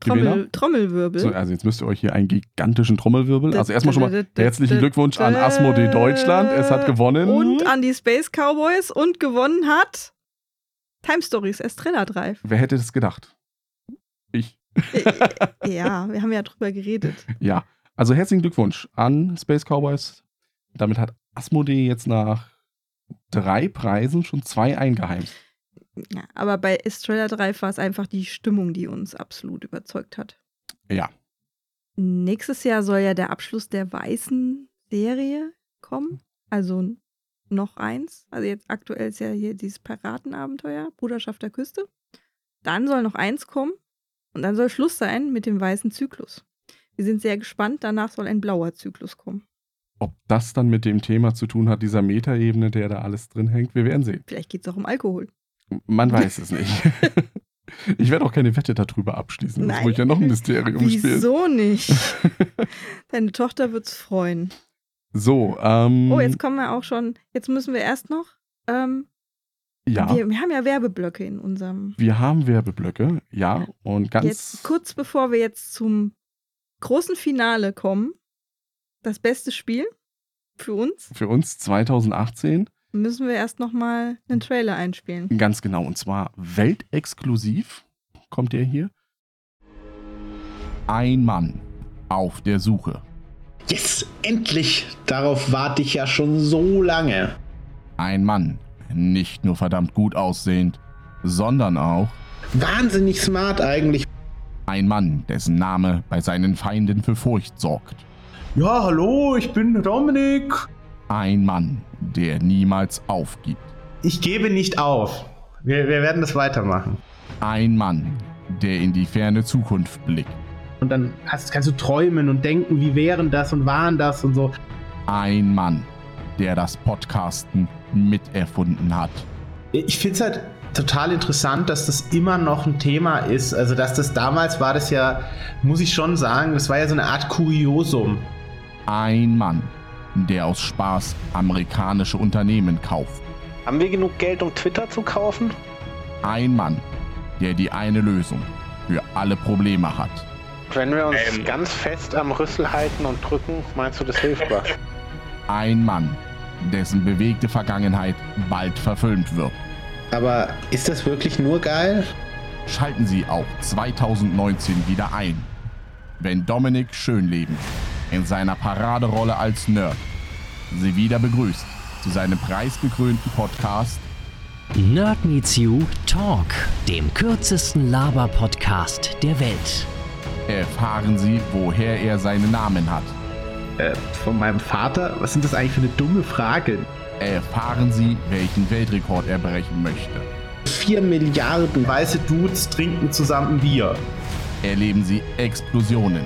Trommel, Trommelwirbel. So, also jetzt müsst ihr euch hier einen gigantischen Trommelwirbel. Also erstmal schon mal herzlichen Glückwunsch an Asmodee Deutschland. Es hat gewonnen. Und an die Space Cowboys und gewonnen hat Time Stories Estrella Drive. Wer hätte das gedacht? Ich. Äh, ja, wir haben ja drüber geredet. Ja, also herzlichen Glückwunsch an Space Cowboys. Damit hat Asmodee jetzt nach drei Preisen schon zwei eingeheimst. Ja, aber bei Estrella Drive war es einfach die Stimmung, die uns absolut überzeugt hat. Ja. nächstes Jahr soll ja der Abschluss der weißen Serie kommen. Also noch eins. Also jetzt aktuell ist ja hier dieses Piratenabenteuer, Bruderschaft der Küste. Dann soll noch eins kommen und dann soll Schluss sein mit dem weißen Zyklus. Wir sind sehr gespannt, danach soll ein blauer Zyklus kommen. Ob das dann mit dem Thema zu tun hat, dieser Metaebene, der da alles drin hängt, wir werden sehen. Vielleicht geht es auch um Alkohol. Man weiß es nicht. Ich werde auch keine Wette darüber abschließen. Das Nein. muss ich ja noch ein Mysterium spielen. Wieso nicht? Deine Tochter wird's freuen. So, ähm. Oh, jetzt kommen wir auch schon. Jetzt müssen wir erst noch. Ähm, ja. wir, wir haben ja Werbeblöcke in unserem. Wir haben Werbeblöcke, ja, und ganz Jetzt kurz bevor wir jetzt zum großen Finale kommen, das beste Spiel für uns, für uns 2018, müssen wir erst noch mal einen Trailer einspielen. ganz genau, und zwar weltexklusiv kommt der hier. Ein Mann auf der Suche. Yes, endlich! Darauf warte ich ja schon so lange. Ein Mann, nicht nur verdammt gut aussehend, sondern auch Wahnsinnig smart eigentlich. ein Mann, dessen Name bei seinen Feinden für Furcht sorgt. Ja, hallo, ich bin Dominik. Ein Mann, der niemals aufgibt. Ich gebe nicht auf. Wir, wir werden das weitermachen. Ein Mann, der in die ferne Zukunft blickt. Und dann hast, kannst du träumen und denken, wie wären das und waren das und so. Ein Mann, der das Podcasten miterfunden hat. Ich finde es halt total interessant, dass das immer noch ein Thema ist. Also, dass das damals war das ja, muss ich schon sagen, das war ja so eine Art Kuriosum. Ein Mann, der aus Spaß amerikanische Unternehmen kauft. Haben wir genug Geld, um Twitter zu kaufen? Ein Mann, der die eine Lösung für alle Probleme hat. Wenn wir uns ganz fest am Rüssel halten und drücken, meinst du, das hilft was? Ein Mann, dessen bewegte Vergangenheit bald verfilmt wird. Aber ist das wirklich nur geil? Schalten Sie auch 2019 wieder ein, wenn Dominik Schönleben in seiner Paraderolle als Nerd Sie wieder begrüßt zu seinem preisgekrönten Podcast Nerd Meets You Talk, dem kürzesten Laber-Podcast der Welt. Erfahren Sie, woher er seinen Namen hat. Äh, von meinem Vater? Was sind das eigentlich für eine dumme Frage? Erfahren Sie, welchen Weltrekord er brechen möchte. 4 Milliarden. Weiße Dudes trinken zusammen Bier. Erleben Sie Explosionen.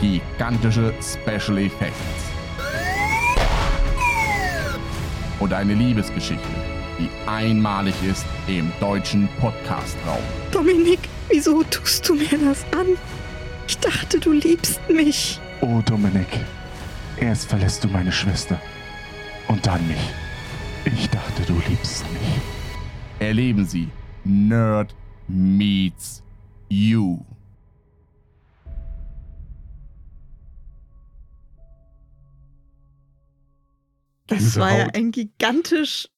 Gigantische Special Effects. Und eine Liebesgeschichte, die einmalig ist im deutschen Podcast-Raum. Dominik, wieso tust du mir das an? Ich dachte, du liebst mich. Oh, Dominik. Erst verlässt du meine Schwester. Und dann mich. Ich dachte, du liebst mich. Erleben Sie Nerd Meets You. Das war ja Gänsehaut. ein gigantisch,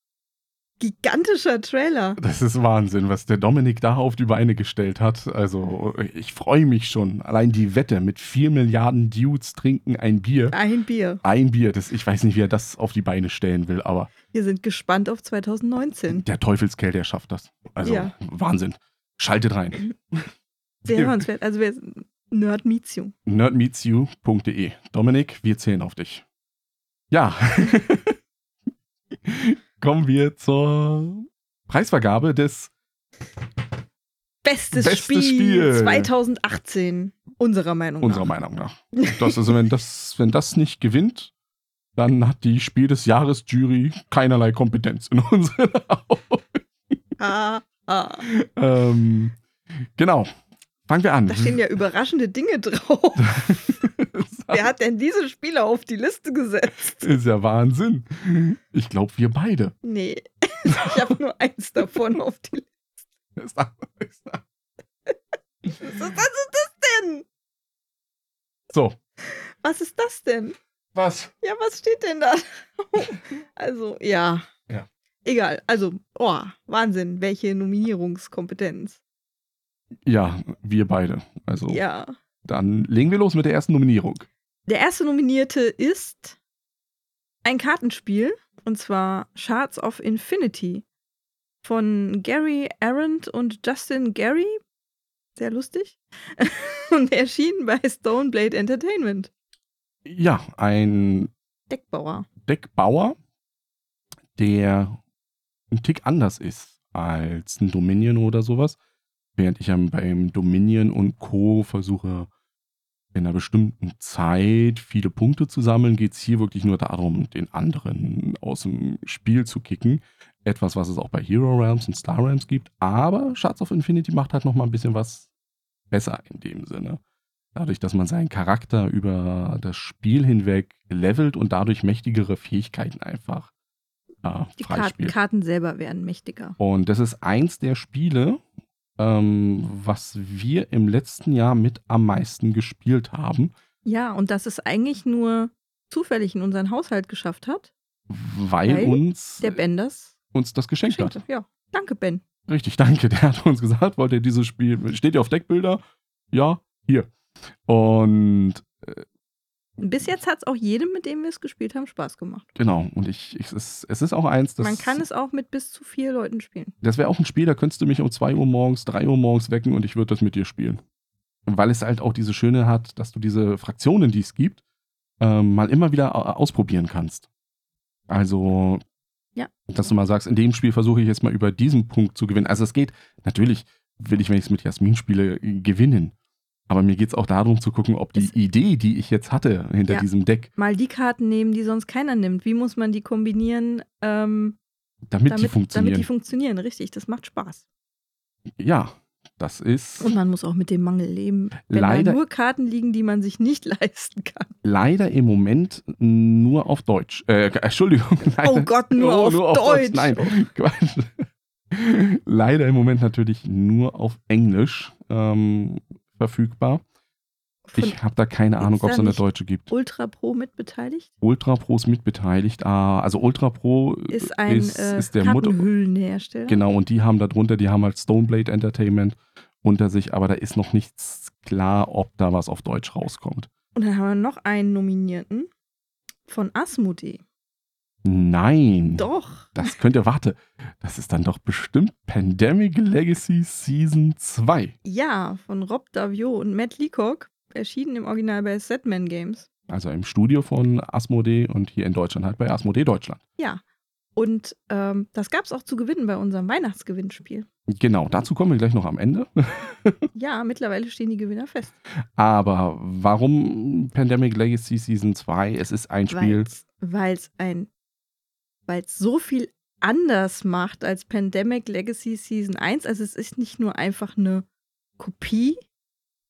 gigantischer Trailer. Das ist Wahnsinn, was der Dominik da auf die Beine gestellt hat. Also, ich freue mich schon. Allein die Wette mit 4 Milliarden Dudes trinken ein Bier. Ein Bier. Ein Bier, das, ich weiß nicht, wie er das auf die Beine stellen will, aber Wir sind gespannt auf 2019. der Teufelskerl, der schafft das. Also, Ja. Wahnsinn. Schaltet rein. Sehr hörenswert. Also wir Nerd meets you. nerdmeetsyou.de. Dominik, wir zählen auf dich. Ja. Kommen wir zur Preisvergabe des Bestes, Bestes Spiel, Spiel. 2018. Unserer Meinung unserer nach. Meinung nach. Das also, wenn das, wenn das nicht gewinnt, dann hat die Spiel des Jahres Jury keinerlei Kompetenz in unseren Augen. Ah, ah. ähm, genau. Fangen wir an. Da stehen ja überraschende Dinge drauf. Wer hat denn diese Spiele auf die Liste gesetzt? ist ja Wahnsinn. Ich glaube, wir beide. Nee, ich habe nur eins davon auf die Liste. Was ist, was ist das denn? So, Was ist das denn? was? Ja, was steht denn da? Also, ja. Ja. Egal. Also, oh, Wahnsinn. Welche Nominierungskompetenz. Ja, wir beide. Also, Ja. dann legen wir los mit der ersten Nominierung. Der erste Nominierte ist ein Kartenspiel. Und zwar Shards of Infinity. von Gary Arendt und Justin Gary. Sehr lustig. und erschienen bei Stoneblade Entertainment. Ja, ein Deckbauer. Deckbauer, der ein Tick anders ist als ein Dominion oder sowas. Während ich beim Dominion und Co. versuche, in einer bestimmten Zeit viele Punkte zu sammeln, geht es hier wirklich nur darum, den anderen aus dem Spiel zu kicken. Etwas, was es auch bei Hero Realms und Star Realms gibt. Aber Shards of Infinity macht halt nochmal ein bisschen was besser in dem Sinne. Dadurch, dass man seinen Charakter über das Spiel hinweg levelt und dadurch mächtigere Fähigkeiten einfach äh, Die Karten. Karten selber werden mächtiger. Und das ist eins der Spiele, ähm, was wir im letzten Jahr mit am meisten gespielt haben, Ja, und dass es eigentlich nur zufällig in unseren Haushalt geschafft hat. weil, Weil uns, Der Ben das uns das geschenkt geschenkt hat. Ja, danke Ben. Richtig, danke. Der hat uns gesagt, wollt ihr dieses Spiel, steht ihr auf Deckbilder? Ja, hier. Und Bis jetzt hat es auch jedem, mit dem wir es gespielt haben, Spaß gemacht. genau, und ich, ich es, es ist auch eins, das, Man kann es auch mit bis zu vier Leuten spielen. das wäre auch ein Spiel, da könntest du mich um 2 Uhr morgens, 3 Uhr morgens wecken und ich würde das mit dir spielen. Weil es halt auch diese Schöne hat, dass du diese Fraktionen, die es gibt, ähm, mal immer wieder au- ausprobieren kannst. Also, Ja. dass du mal sagst, in dem Spiel versuche ich jetzt mal über diesen Punkt zu gewinnen. Also es geht, natürlich will ich, wenn ich es mit Jasmin spiele, äh, gewinnen. Aber mir geht es auch darum zu gucken, ob die Es- Idee, die ich jetzt hatte hinter Ja. diesem Deck, Mal die Karten nehmen, die sonst keiner nimmt. Wie muss man die kombinieren, ähm, damit, damit, die funktionieren. damit die funktionieren? Richtig, das macht Spaß. ja, das ist Und man muss auch mit dem Mangel leben. Wenn Leider- da nur Karten liegen, die man sich nicht leisten kann. leider im Moment nur auf Deutsch. Äh, Entschuldigung. Oh leider- Gott, nur, Oh, auf, nur auf Deutsch. Deutsch, nein. Quatsch. Leider im Moment natürlich nur auf Englisch ähm, verfügbar. Von Ich habe da keine Ahnung, ob es eine deutsche gibt. Ultra Pro mitbeteiligt? Ultra Pro ist mitbeteiligt. Ah, also Ultra Pro Ist ein ist, äh, ist der Mutter. Kartenhüllenhersteller. Genau, und die haben darunter, die haben halt Stoneblade Entertainment unter sich, aber da ist noch nichts klar, ob da was auf Deutsch rauskommt. Und dann haben wir noch einen Nominierten von Asmodee. Nein. Doch. Das könnte, warte, das ist dann doch bestimmt Pandemic Legacy Season 2. Ja, von Rob Davio und Matt Leacock. Erschienen im Original bei Setman Games. Also im Studio von Asmodee und hier in Deutschland halt bei Asmodee Deutschland. Ja. Und ähm, das gab es auch zu gewinnen bei unserem Weihnachtsgewinnspiel. Genau, dazu kommen wir gleich noch am Ende. Ja, mittlerweile stehen die Gewinner fest. Aber warum Pandemic Legacy Season 2? Es ist ein Spiel. Weil es ein, weil's so viel anders macht als Pandemic Legacy Season 1. Also es ist nicht nur einfach eine Kopie.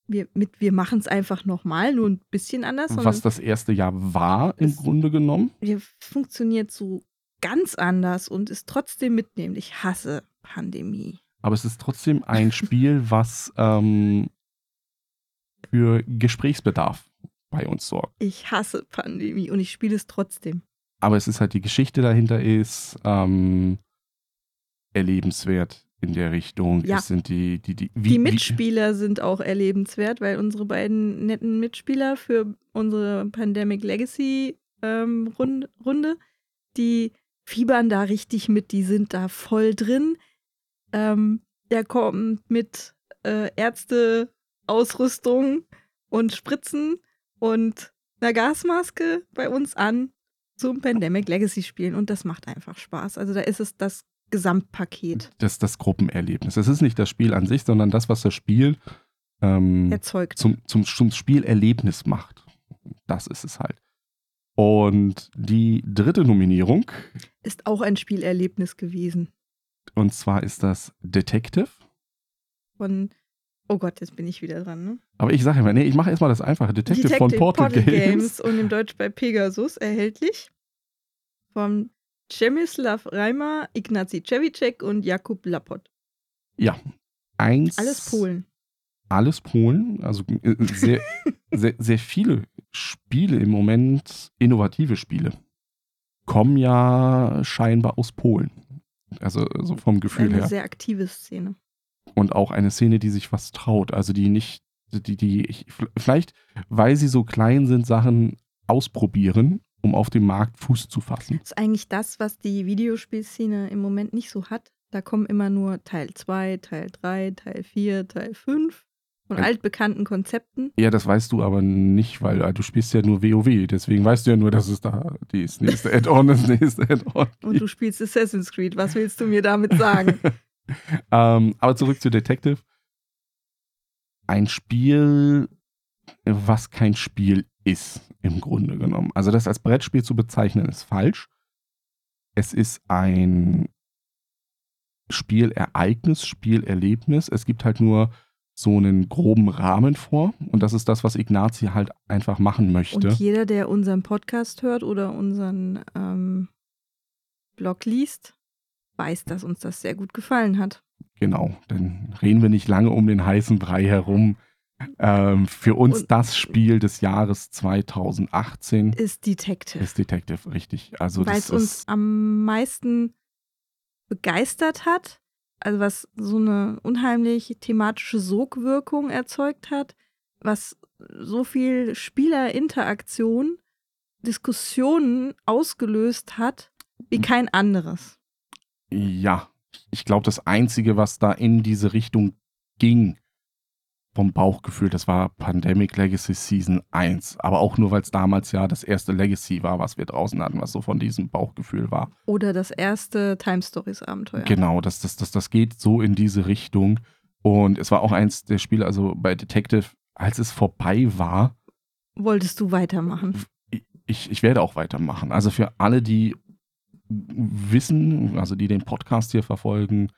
Wir, mit, wir machen es einfach nochmal, nur ein bisschen anders, was das erste Jahr war, im Es- Grunde genommen. wir funktioniert so ganz anders und ist trotzdem mitnehmend. Ich hasse Pandemie. Aber es ist trotzdem ein Spiel, was ähm, für Gesprächsbedarf bei uns sorgt. Ich hasse Pandemie und ich spiele es trotzdem. Aber es ist halt die Geschichte dahinter ist ähm, erlebenswert in der Richtung. Ja. Es sind die, die, die, wie, die wie- Mitspieler sind auch erlebenswert, weil unsere beiden netten Mitspieler für unsere Pandemic Legacy ähm, Rund Runde, die fiebern da richtig mit, die sind da voll drin. Ähm, der kommt mit äh, Ärzteausrüstung und Spritzen und einer Gasmaske bei uns an zum Pandemic Legacy spielen und das macht einfach Spaß. Also da ist es das Gesamtpaket das, das Gruppenerlebnis. Es ist nicht das Spiel an sich, sondern das, was das Spiel ähm, erzeugt. zum, zum, zum Spielerlebnis macht. Das ist es halt. Und die dritte Nominierung, Ist auch ein Spielerlebnis gewesen. und zwar ist das Detective. von, oh Gott, jetzt bin ich wieder dran, ne? Aber ich sage immer, nee, ich mache erstmal das einfache Detective, von Portal, Games. und im Deutsch bei Pegasus erhältlich. Von Przemysław Reimer, Ignacy Cevicek und Jakub Lapot. Eins, Alles Polen. Alles Polen. Also äh, sehr, sehr, sehr viele Spiele im Moment, innovative Spiele, kommen ja scheinbar aus Polen. Also so vom Gefühl Eine her. sehr aktive Szene. Und auch eine Szene, die sich was traut. Also die nicht, die, die, ich, vielleicht, weil sie so klein sind, Sachen ausprobieren, um auf dem Markt Fuß zu fassen. Das ist eigentlich das, was die Videospielszene im Moment nicht so hat. Da kommen immer nur Teil 2, Teil 3, Teil 4, Teil 5 von Ja. altbekannten Konzepten. Ja, das weißt du aber nicht, weil äh, du spielst ja nur WoW. Deswegen weißt du ja nur, dass es da das nächste Add-on, das nächste Add-on. Und du spielst Assassin's Creed. Was willst du mir damit sagen? ähm, aber zurück zu Detective. Ein Spiel, was kein Spiel ist, im Grunde genommen. Also das als Brettspiel zu bezeichnen, ist falsch. Es ist ein Spielereignis, Spielerlebnis. Es gibt halt nur so einen groben Rahmen vor. Und das ist das, was Ignazi halt einfach machen möchte. Und jeder, der unseren Podcast hört oder unseren ähm, Blog liest, weiß, dass uns das sehr gut gefallen hat. Genau, dann reden wir nicht lange um den heißen Brei herum. Ähm, für uns Und- das Spiel des Jahres 2018 Ist Detective. ist Detective, richtig. Also Weil es uns am meisten begeistert hat, also was so eine unheimlich thematische Sogwirkung erzeugt hat, was so viel Spielerinteraktion, Diskussionen ausgelöst hat, wie Mhm. kein anderes. Ja, ich glaube, das Einzige, was da in diese Richtung ging, vom Bauchgefühl, das war Pandemic Legacy Season 1. Aber auch nur, weil es damals ja das erste Legacy war, was wir draußen hatten, was so von diesem Bauchgefühl war. Oder das erste Time Stories Abenteuer. Genau, das, das, das, das geht so in diese Richtung. Und es war auch eins der Spiele, also bei Detective, als es vorbei war, Wolltest du weitermachen? ich, ich werde auch weitermachen. Also für alle, die wissen, also die den Podcast hier verfolgen,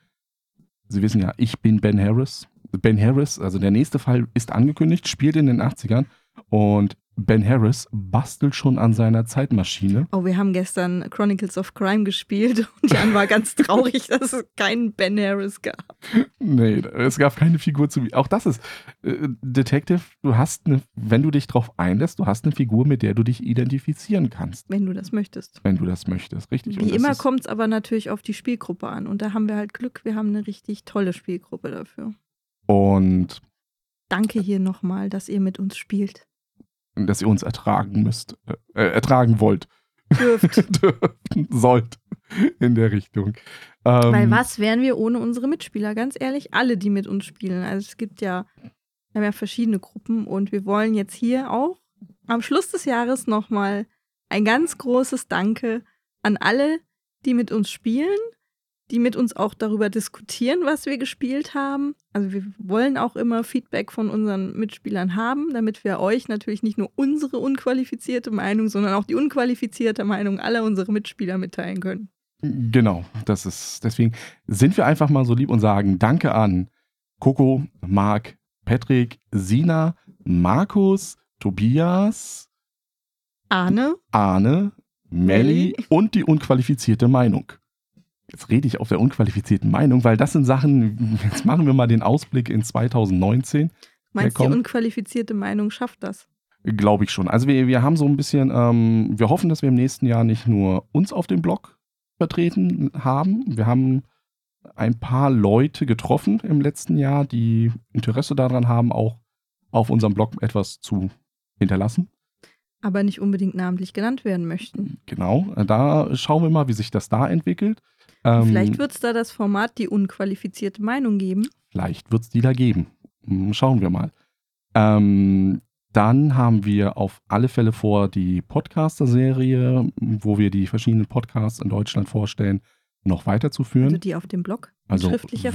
sie wissen ja, ich bin Ben Harris. Ben Harris, also der nächste Fall ist angekündigt, spielt in den 80ern und Ben Harris bastelt schon an seiner Zeitmaschine. Oh, wir haben gestern Chronicles of Crime gespielt und Jan war ganz traurig, dass es keinen Ben Harris gab. Nee, es gab keine Figur zu. Auch das ist äh, Detective. Du hast eine, wenn du dich drauf einlässt, du hast eine Figur, mit der du dich identifizieren kannst, Wenn du das möchtest. wenn du das möchtest, richtig? Wie immer kommt es aber natürlich auf die Spielgruppe an. Und da haben wir halt Glück, wir haben eine richtig tolle Spielgruppe dafür. Und Danke hier nochmal, dass ihr mit uns spielt. Dass ihr uns ertragen müsst, äh, äh, ertragen wollt, Dürft. dürfen, sollt in der Richtung. Ähm, Weil was wären wir ohne unsere Mitspieler? Ganz ehrlich, alle, die mit uns spielen. Also es gibt ja, wir haben ja verschiedene Gruppen und wir wollen jetzt hier auch am Schluss des Jahres nochmal ein ganz großes Danke an alle, die mit uns spielen, die mit uns auch darüber diskutieren, was wir gespielt haben. Also wir wollen auch immer Feedback von unseren Mitspielern haben, damit wir euch natürlich nicht nur unsere unqualifizierte Meinung, sondern auch die unqualifizierte Meinung aller unserer Mitspieler mitteilen können. Genau, das ist, deswegen sind wir einfach mal so lieb und sagen Danke an Coco, Marc, Patrick, Sina, Markus, Tobias, Arne, Arne, Melli und die unqualifizierte Meinung. Jetzt rede ich auf der unqualifizierten Meinung, weil das sind Sachen, jetzt machen wir mal den Ausblick in 2019. Meinst du, die unqualifizierte Meinung schafft das? Glaube ich schon. Also wir, wir haben so ein bisschen, ähm, wir hoffen, dass wir im nächsten Jahr nicht nur uns auf dem Blog vertreten haben. Wir haben ein paar Leute getroffen im letzten Jahr, die Interesse daran haben, auch auf unserem Blog etwas zu hinterlassen. Aber nicht unbedingt namentlich genannt werden möchten. Genau, da schauen wir mal, wie sich das da entwickelt. Ähm, Vielleicht wird es da das Format die unqualifizierte Meinung geben. Vielleicht wird es die da geben. Hm, Schauen wir mal. Ähm, dann haben wir auf alle Fälle vor, die Podcaster-Serie, wo wir die verschiedenen Podcasts in Deutschland vorstellen, noch weiterzuführen. Also die auf dem Blog. Also,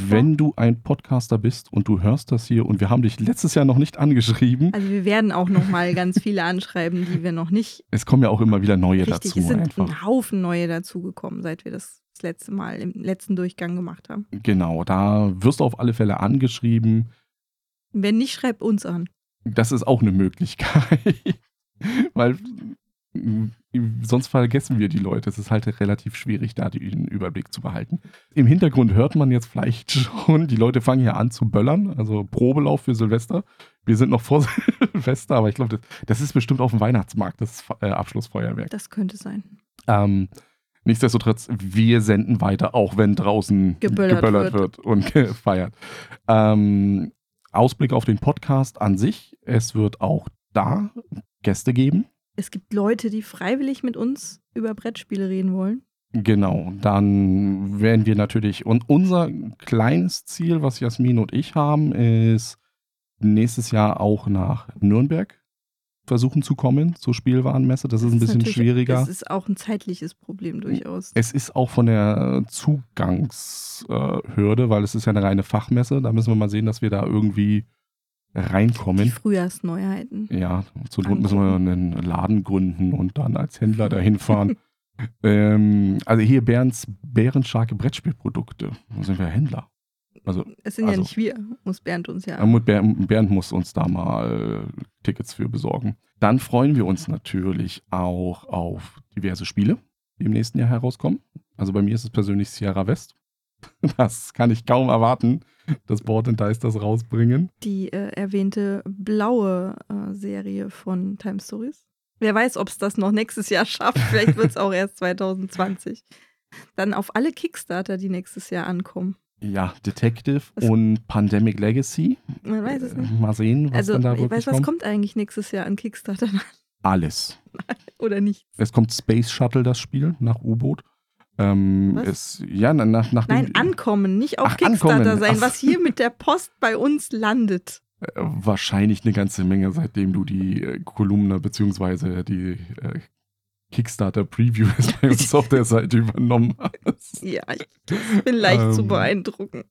wenn du ein Podcaster bist und du hörst das hier und wir haben dich letztes Jahr noch nicht angeschrieben, Also wir werden auch noch mal ganz viele anschreiben, die wir noch nicht es kommen ja auch immer wieder neue richtig. dazu Es sind einfach. ein Haufen neue dazugekommen, seit wir das das letzte Mal im letzten Durchgang gemacht haben. Genau, da wirst du auf alle Fälle angeschrieben. Wenn nicht, schreibt uns an. Das ist auch eine Möglichkeit. Weil sonst vergessen wir die Leute. Es ist halt relativ schwierig, da den Überblick zu behalten. Im Hintergrund hört man jetzt vielleicht schon, die Leute fangen hier an zu böllern. Also Probelauf für Silvester. Wir sind noch vor Silvester, aber ich glaube, das, das ist bestimmt auf dem Weihnachtsmarkt, das äh, Abschlussfeuerwerk. Das könnte sein. Ähm, nichtsdestotrotz, wir senden weiter, auch wenn draußen Geböllert geböllert wird. und gefeiert. Ähm, Ausblick auf den Podcast an sich. Es wird auch da Gäste geben. Es gibt Leute, die freiwillig mit uns über Brettspiele reden wollen. Genau, dann werden wir natürlich, und unser kleines Ziel, was Jasmin und ich haben, ist nächstes Jahr auch nach Nürnberg versuchen zu kommen zur Spielwarenmesse. Das ist ein bisschen schwieriger. Das ist auch ein zeitliches Problem durchaus. Es ist auch von der Zugangshürde, weil es ist ja eine reine Fachmesse. Da müssen wir mal sehen, dass wir da irgendwie Die reinkommen. Frühjahrsneuheiten. Ja, zur Not müssen wir einen Laden gründen und dann als Händler dahin fahren. ähm, also hier Bärens, bärenstarke Brettspielprodukte. Da sind wir Händler. Also Es sind ja Also- nicht wir, muss Bernd uns ja. Bernd, muss uns da mal Tickets für besorgen. Dann freuen wir uns natürlich auch auf diverse Spiele, die im nächsten Jahr herauskommen. Also bei mir ist es persönlich Sierra West. Das kann ich kaum erwarten, dass Board and Dice das rausbringen. die äh, erwähnte blaue äh, Serie von Time Stories. Wer weiß, ob es das noch nächstes Jahr schafft. Vielleicht wird es auch erst 2020. Dann auf alle Kickstarter, die nächstes Jahr ankommen. Ja, Detective Was- und Pandemic Legacy. Man weiß es nicht. Äh, Mal sehen, was Also, dann da ich wirklich weiß, was kommt. kommt eigentlich nächstes Jahr an Kickstarter Alles. oder nicht? Es kommt Space Shuttle, das Spiel, nach U-Boot. Ähm, es, ja, na- nach, nach Nein, ankommen, nicht auf Ach, Kickstarter ankommen. sein, Ach. was hier mit der Post bei uns landet. Äh, Wahrscheinlich eine ganze Menge, seitdem du die äh, Kolumne beziehungsweise die äh, Kickstarter-Preview bei uns auf der Seite übernommen hast. Ja, ich bin leicht zu Ähm, beeindrucken.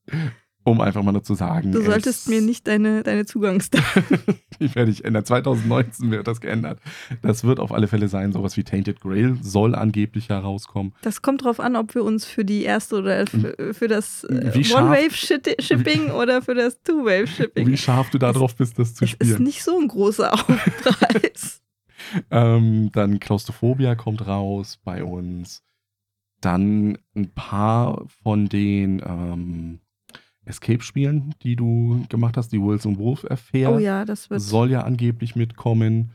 Um einfach mal nur zu sagen. Du solltest es- mir nicht deine, deine Zugangsdaten. Die werde ich ändern. 2019 wird das geändert. Das wird auf alle Fälle sein. Sowas wie Tainted Grail soll angeblich herauskommen. Das kommt drauf an, ob wir uns für die erste oder für, für das äh, One-Wave-Shipping oder für das Two-Wave-Shipping. Wie scharf du da drauf bist, das zu Es ist spielen. nicht so ein großer Aufpreis. Ähm, dann Klaustrophobia kommt raus bei uns. Dann ein paar von den ähm, Escape-Spielen, die du gemacht hast, die Wilson Wolf Affair, oh ja, das wird. soll ja angeblich mitkommen.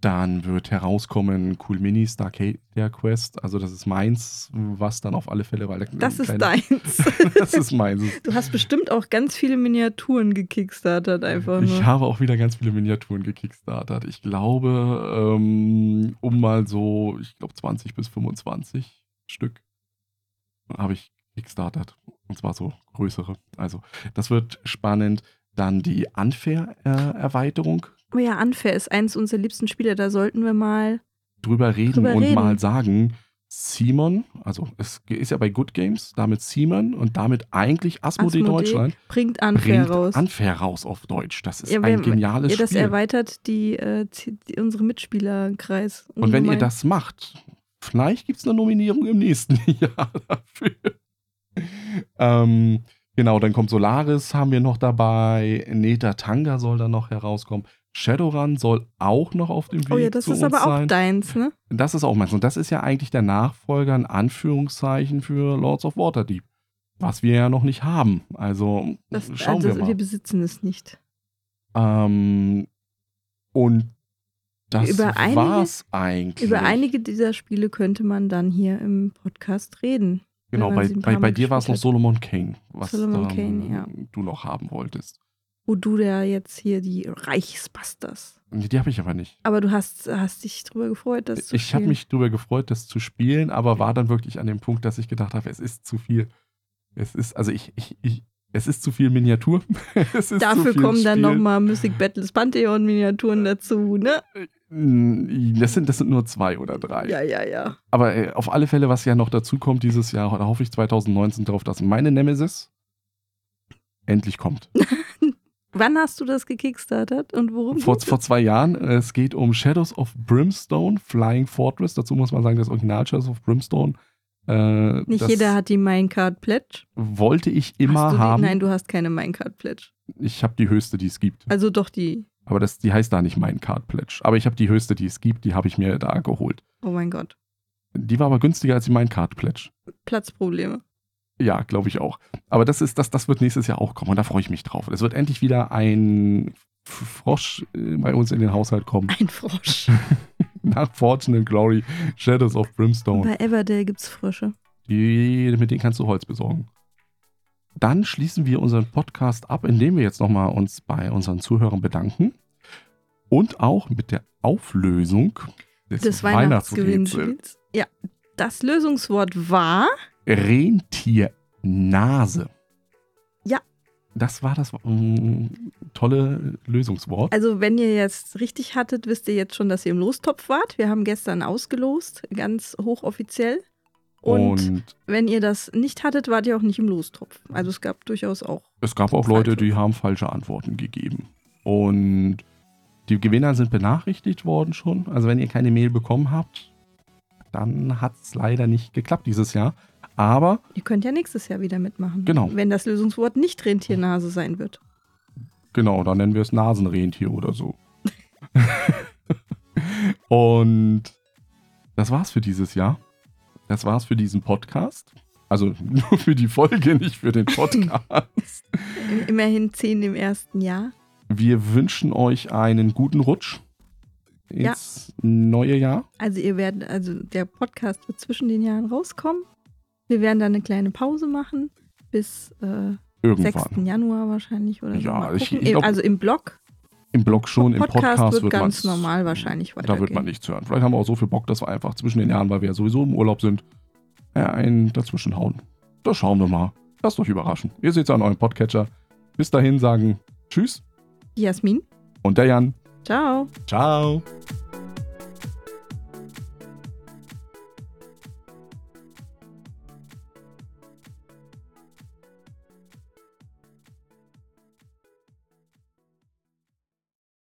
Dann wird herauskommen Cool Mini Starcadia Quest. Also das ist meins, was dann auf alle Fälle, weil das ist deins. das ist meins. Du hast bestimmt auch ganz viele Miniaturen gekickstartet, einfach Ich nur. habe auch wieder ganz viele Miniaturen gekickstartet. Ich glaube, ähm, um mal so, ich glaube 20 bis 25 Stück habe ich kickstartet. Und zwar so größere. Also das wird spannend. Dann die Unfair-Erweiterung. Oh ja, Unfair ist eins unserer liebsten Spiele. Da sollten wir mal. drüber reden Drüber und reden. mal sagen, Simon, also es ist ja bei Good Games, damit Simon und damit eigentlich Asmodee Asmodee Deutschland Bringt Unfair bringt raus. Unfair raus auf Deutsch. Das ist Ja, ein geniales das Spiel. erweitert die, äh, die, unsere Mitspielerkreis. Und wenn ihr das macht, vielleicht gibt es eine Nominierung im nächsten Jahr dafür. ähm, genau, dann kommt Solaris, haben wir noch dabei. Neta Tanga soll dann noch herauskommen. Shadowrun soll auch noch auf dem Weg Oh ja, das ist aber auch sein. deins, ne? Das ist auch meins. Und das ist ja eigentlich der Nachfolger in Anführungszeichen für Lords of Waterdeep. Was wir ja noch nicht haben. Also Das, schauen also, wir mal. wir besitzen es nicht. Ähm, und das Über einige- war's eigentlich. Über einige dieser Spiele könnte man dann hier im Podcast reden. Genau, bei, bei, bei dir war es noch. Solomon Kane, was Solomon ähm, Kane, ja. du noch haben wolltest. Wo du ja jetzt hier die Reichsbusters. Die habe ich aber nicht. Aber du hast, hast dich drüber gefreut, das zu Ich habe spielen. mich darüber gefreut, das zu spielen, aber war dann wirklich an dem Punkt, dass ich gedacht habe, es ist zu viel. Es ist, also ich, ich, ich es ist zu viel Miniatur. Dafür viel kommen dann nochmal Mythic Battles Pantheon Miniaturen dazu, ne? Mm, Das sind, das sind nur zwei oder drei. Ja, ja, ja. Aber äh, auf alle Fälle, was ja noch dazu kommt dieses Jahr, da hoffe ich 2019 drauf, dass meine Nemesis endlich kommt. Wann hast du das gekickstartet und worum? Vor, vor zwei Jahren. Es geht um Shadows of Brimstone, Flying Fortress. Dazu muss man sagen, das Original Shadows of Brimstone. Äh, Nicht jeder hat die Minecart Pledge. Wollte ich immer haben. Nein, du hast keine Minecart Pledge. ich habe die höchste, die es gibt. Also doch die. Aber das, die heißt da nicht Minecart Pledge. Aber ich habe die höchste, die es gibt. Die habe ich mir da geholt. Oh mein Gott. Die war aber günstiger als die Minecart Pledge. Platzprobleme. Ja, glaube ich auch. Aber das ist, das, das wird nächstes Jahr auch kommen und da freue ich mich drauf. Es wird endlich wieder ein Frosch äh, bei uns in den Haushalt kommen. Ein Frosch. Nach Fortune and Glory, Shadows of Brimstone. Bei Everdale gibt's Frösche. Die, mit denen kannst du Holz besorgen. Dann schließen wir unseren Podcast ab, indem wir jetzt nochmal uns bei unseren Zuhörern bedanken. Und auch mit der Auflösung des, Des Weihnachtsgewinnspiels. Weihnachtsgewinnspiels. Ja. Das Lösungswort war Rentiernase. Ja. Das war das mm, tolle Lösungswort. Also, wenn ihr jetzt richtig hattet, wisst ihr jetzt schon, dass ihr im Lostopf wart. Wir haben gestern ausgelost, ganz hochoffiziell. Und, Und wenn ihr das nicht hattet, wart ihr auch nicht im Lostopf. Also es gab durchaus auch. es gab auch Leute, die haben falsche Antworten gegeben. Und die Gewinner sind benachrichtigt worden schon. Also wenn ihr keine Mail bekommen habt, dann hat es leider nicht geklappt dieses Jahr. Aber Ihr könnt ja nächstes Jahr wieder mitmachen. Genau. Wenn das Lösungswort nicht Rentiernase sein wird. Genau, dann nennen wir es Nasenrentier oder so. Und das war's für dieses Jahr. Das war's für diesen Podcast. Also nur für die Folge, nicht für den Podcast. Immerhin zehn im ersten Jahr. Wir wünschen euch einen guten Rutsch ins neue Jahr. Also ihr werdet, also der Podcast wird zwischen den Jahren rauskommen. Wir werden dann eine kleine Pause machen bis äh, 6. Irgendwann. Januar wahrscheinlich oder so. Ja, Mal ich- ich glaub- also im Blog. Im Blog schon, im Podcast wird, wird ganz normal wahrscheinlich Da weitergehen. wird man nichts hören. Vielleicht haben wir auch so viel Bock, dass wir einfach zwischen den Jahren, weil wir ja sowieso im Urlaub sind, einen dazwischen hauen. Das schauen wir mal. Lasst euch überraschen. Ihr seht es an eurem Podcatcher. Bis dahin sagen Tschüss Jasmin, und der Jan. ciao. Ciao.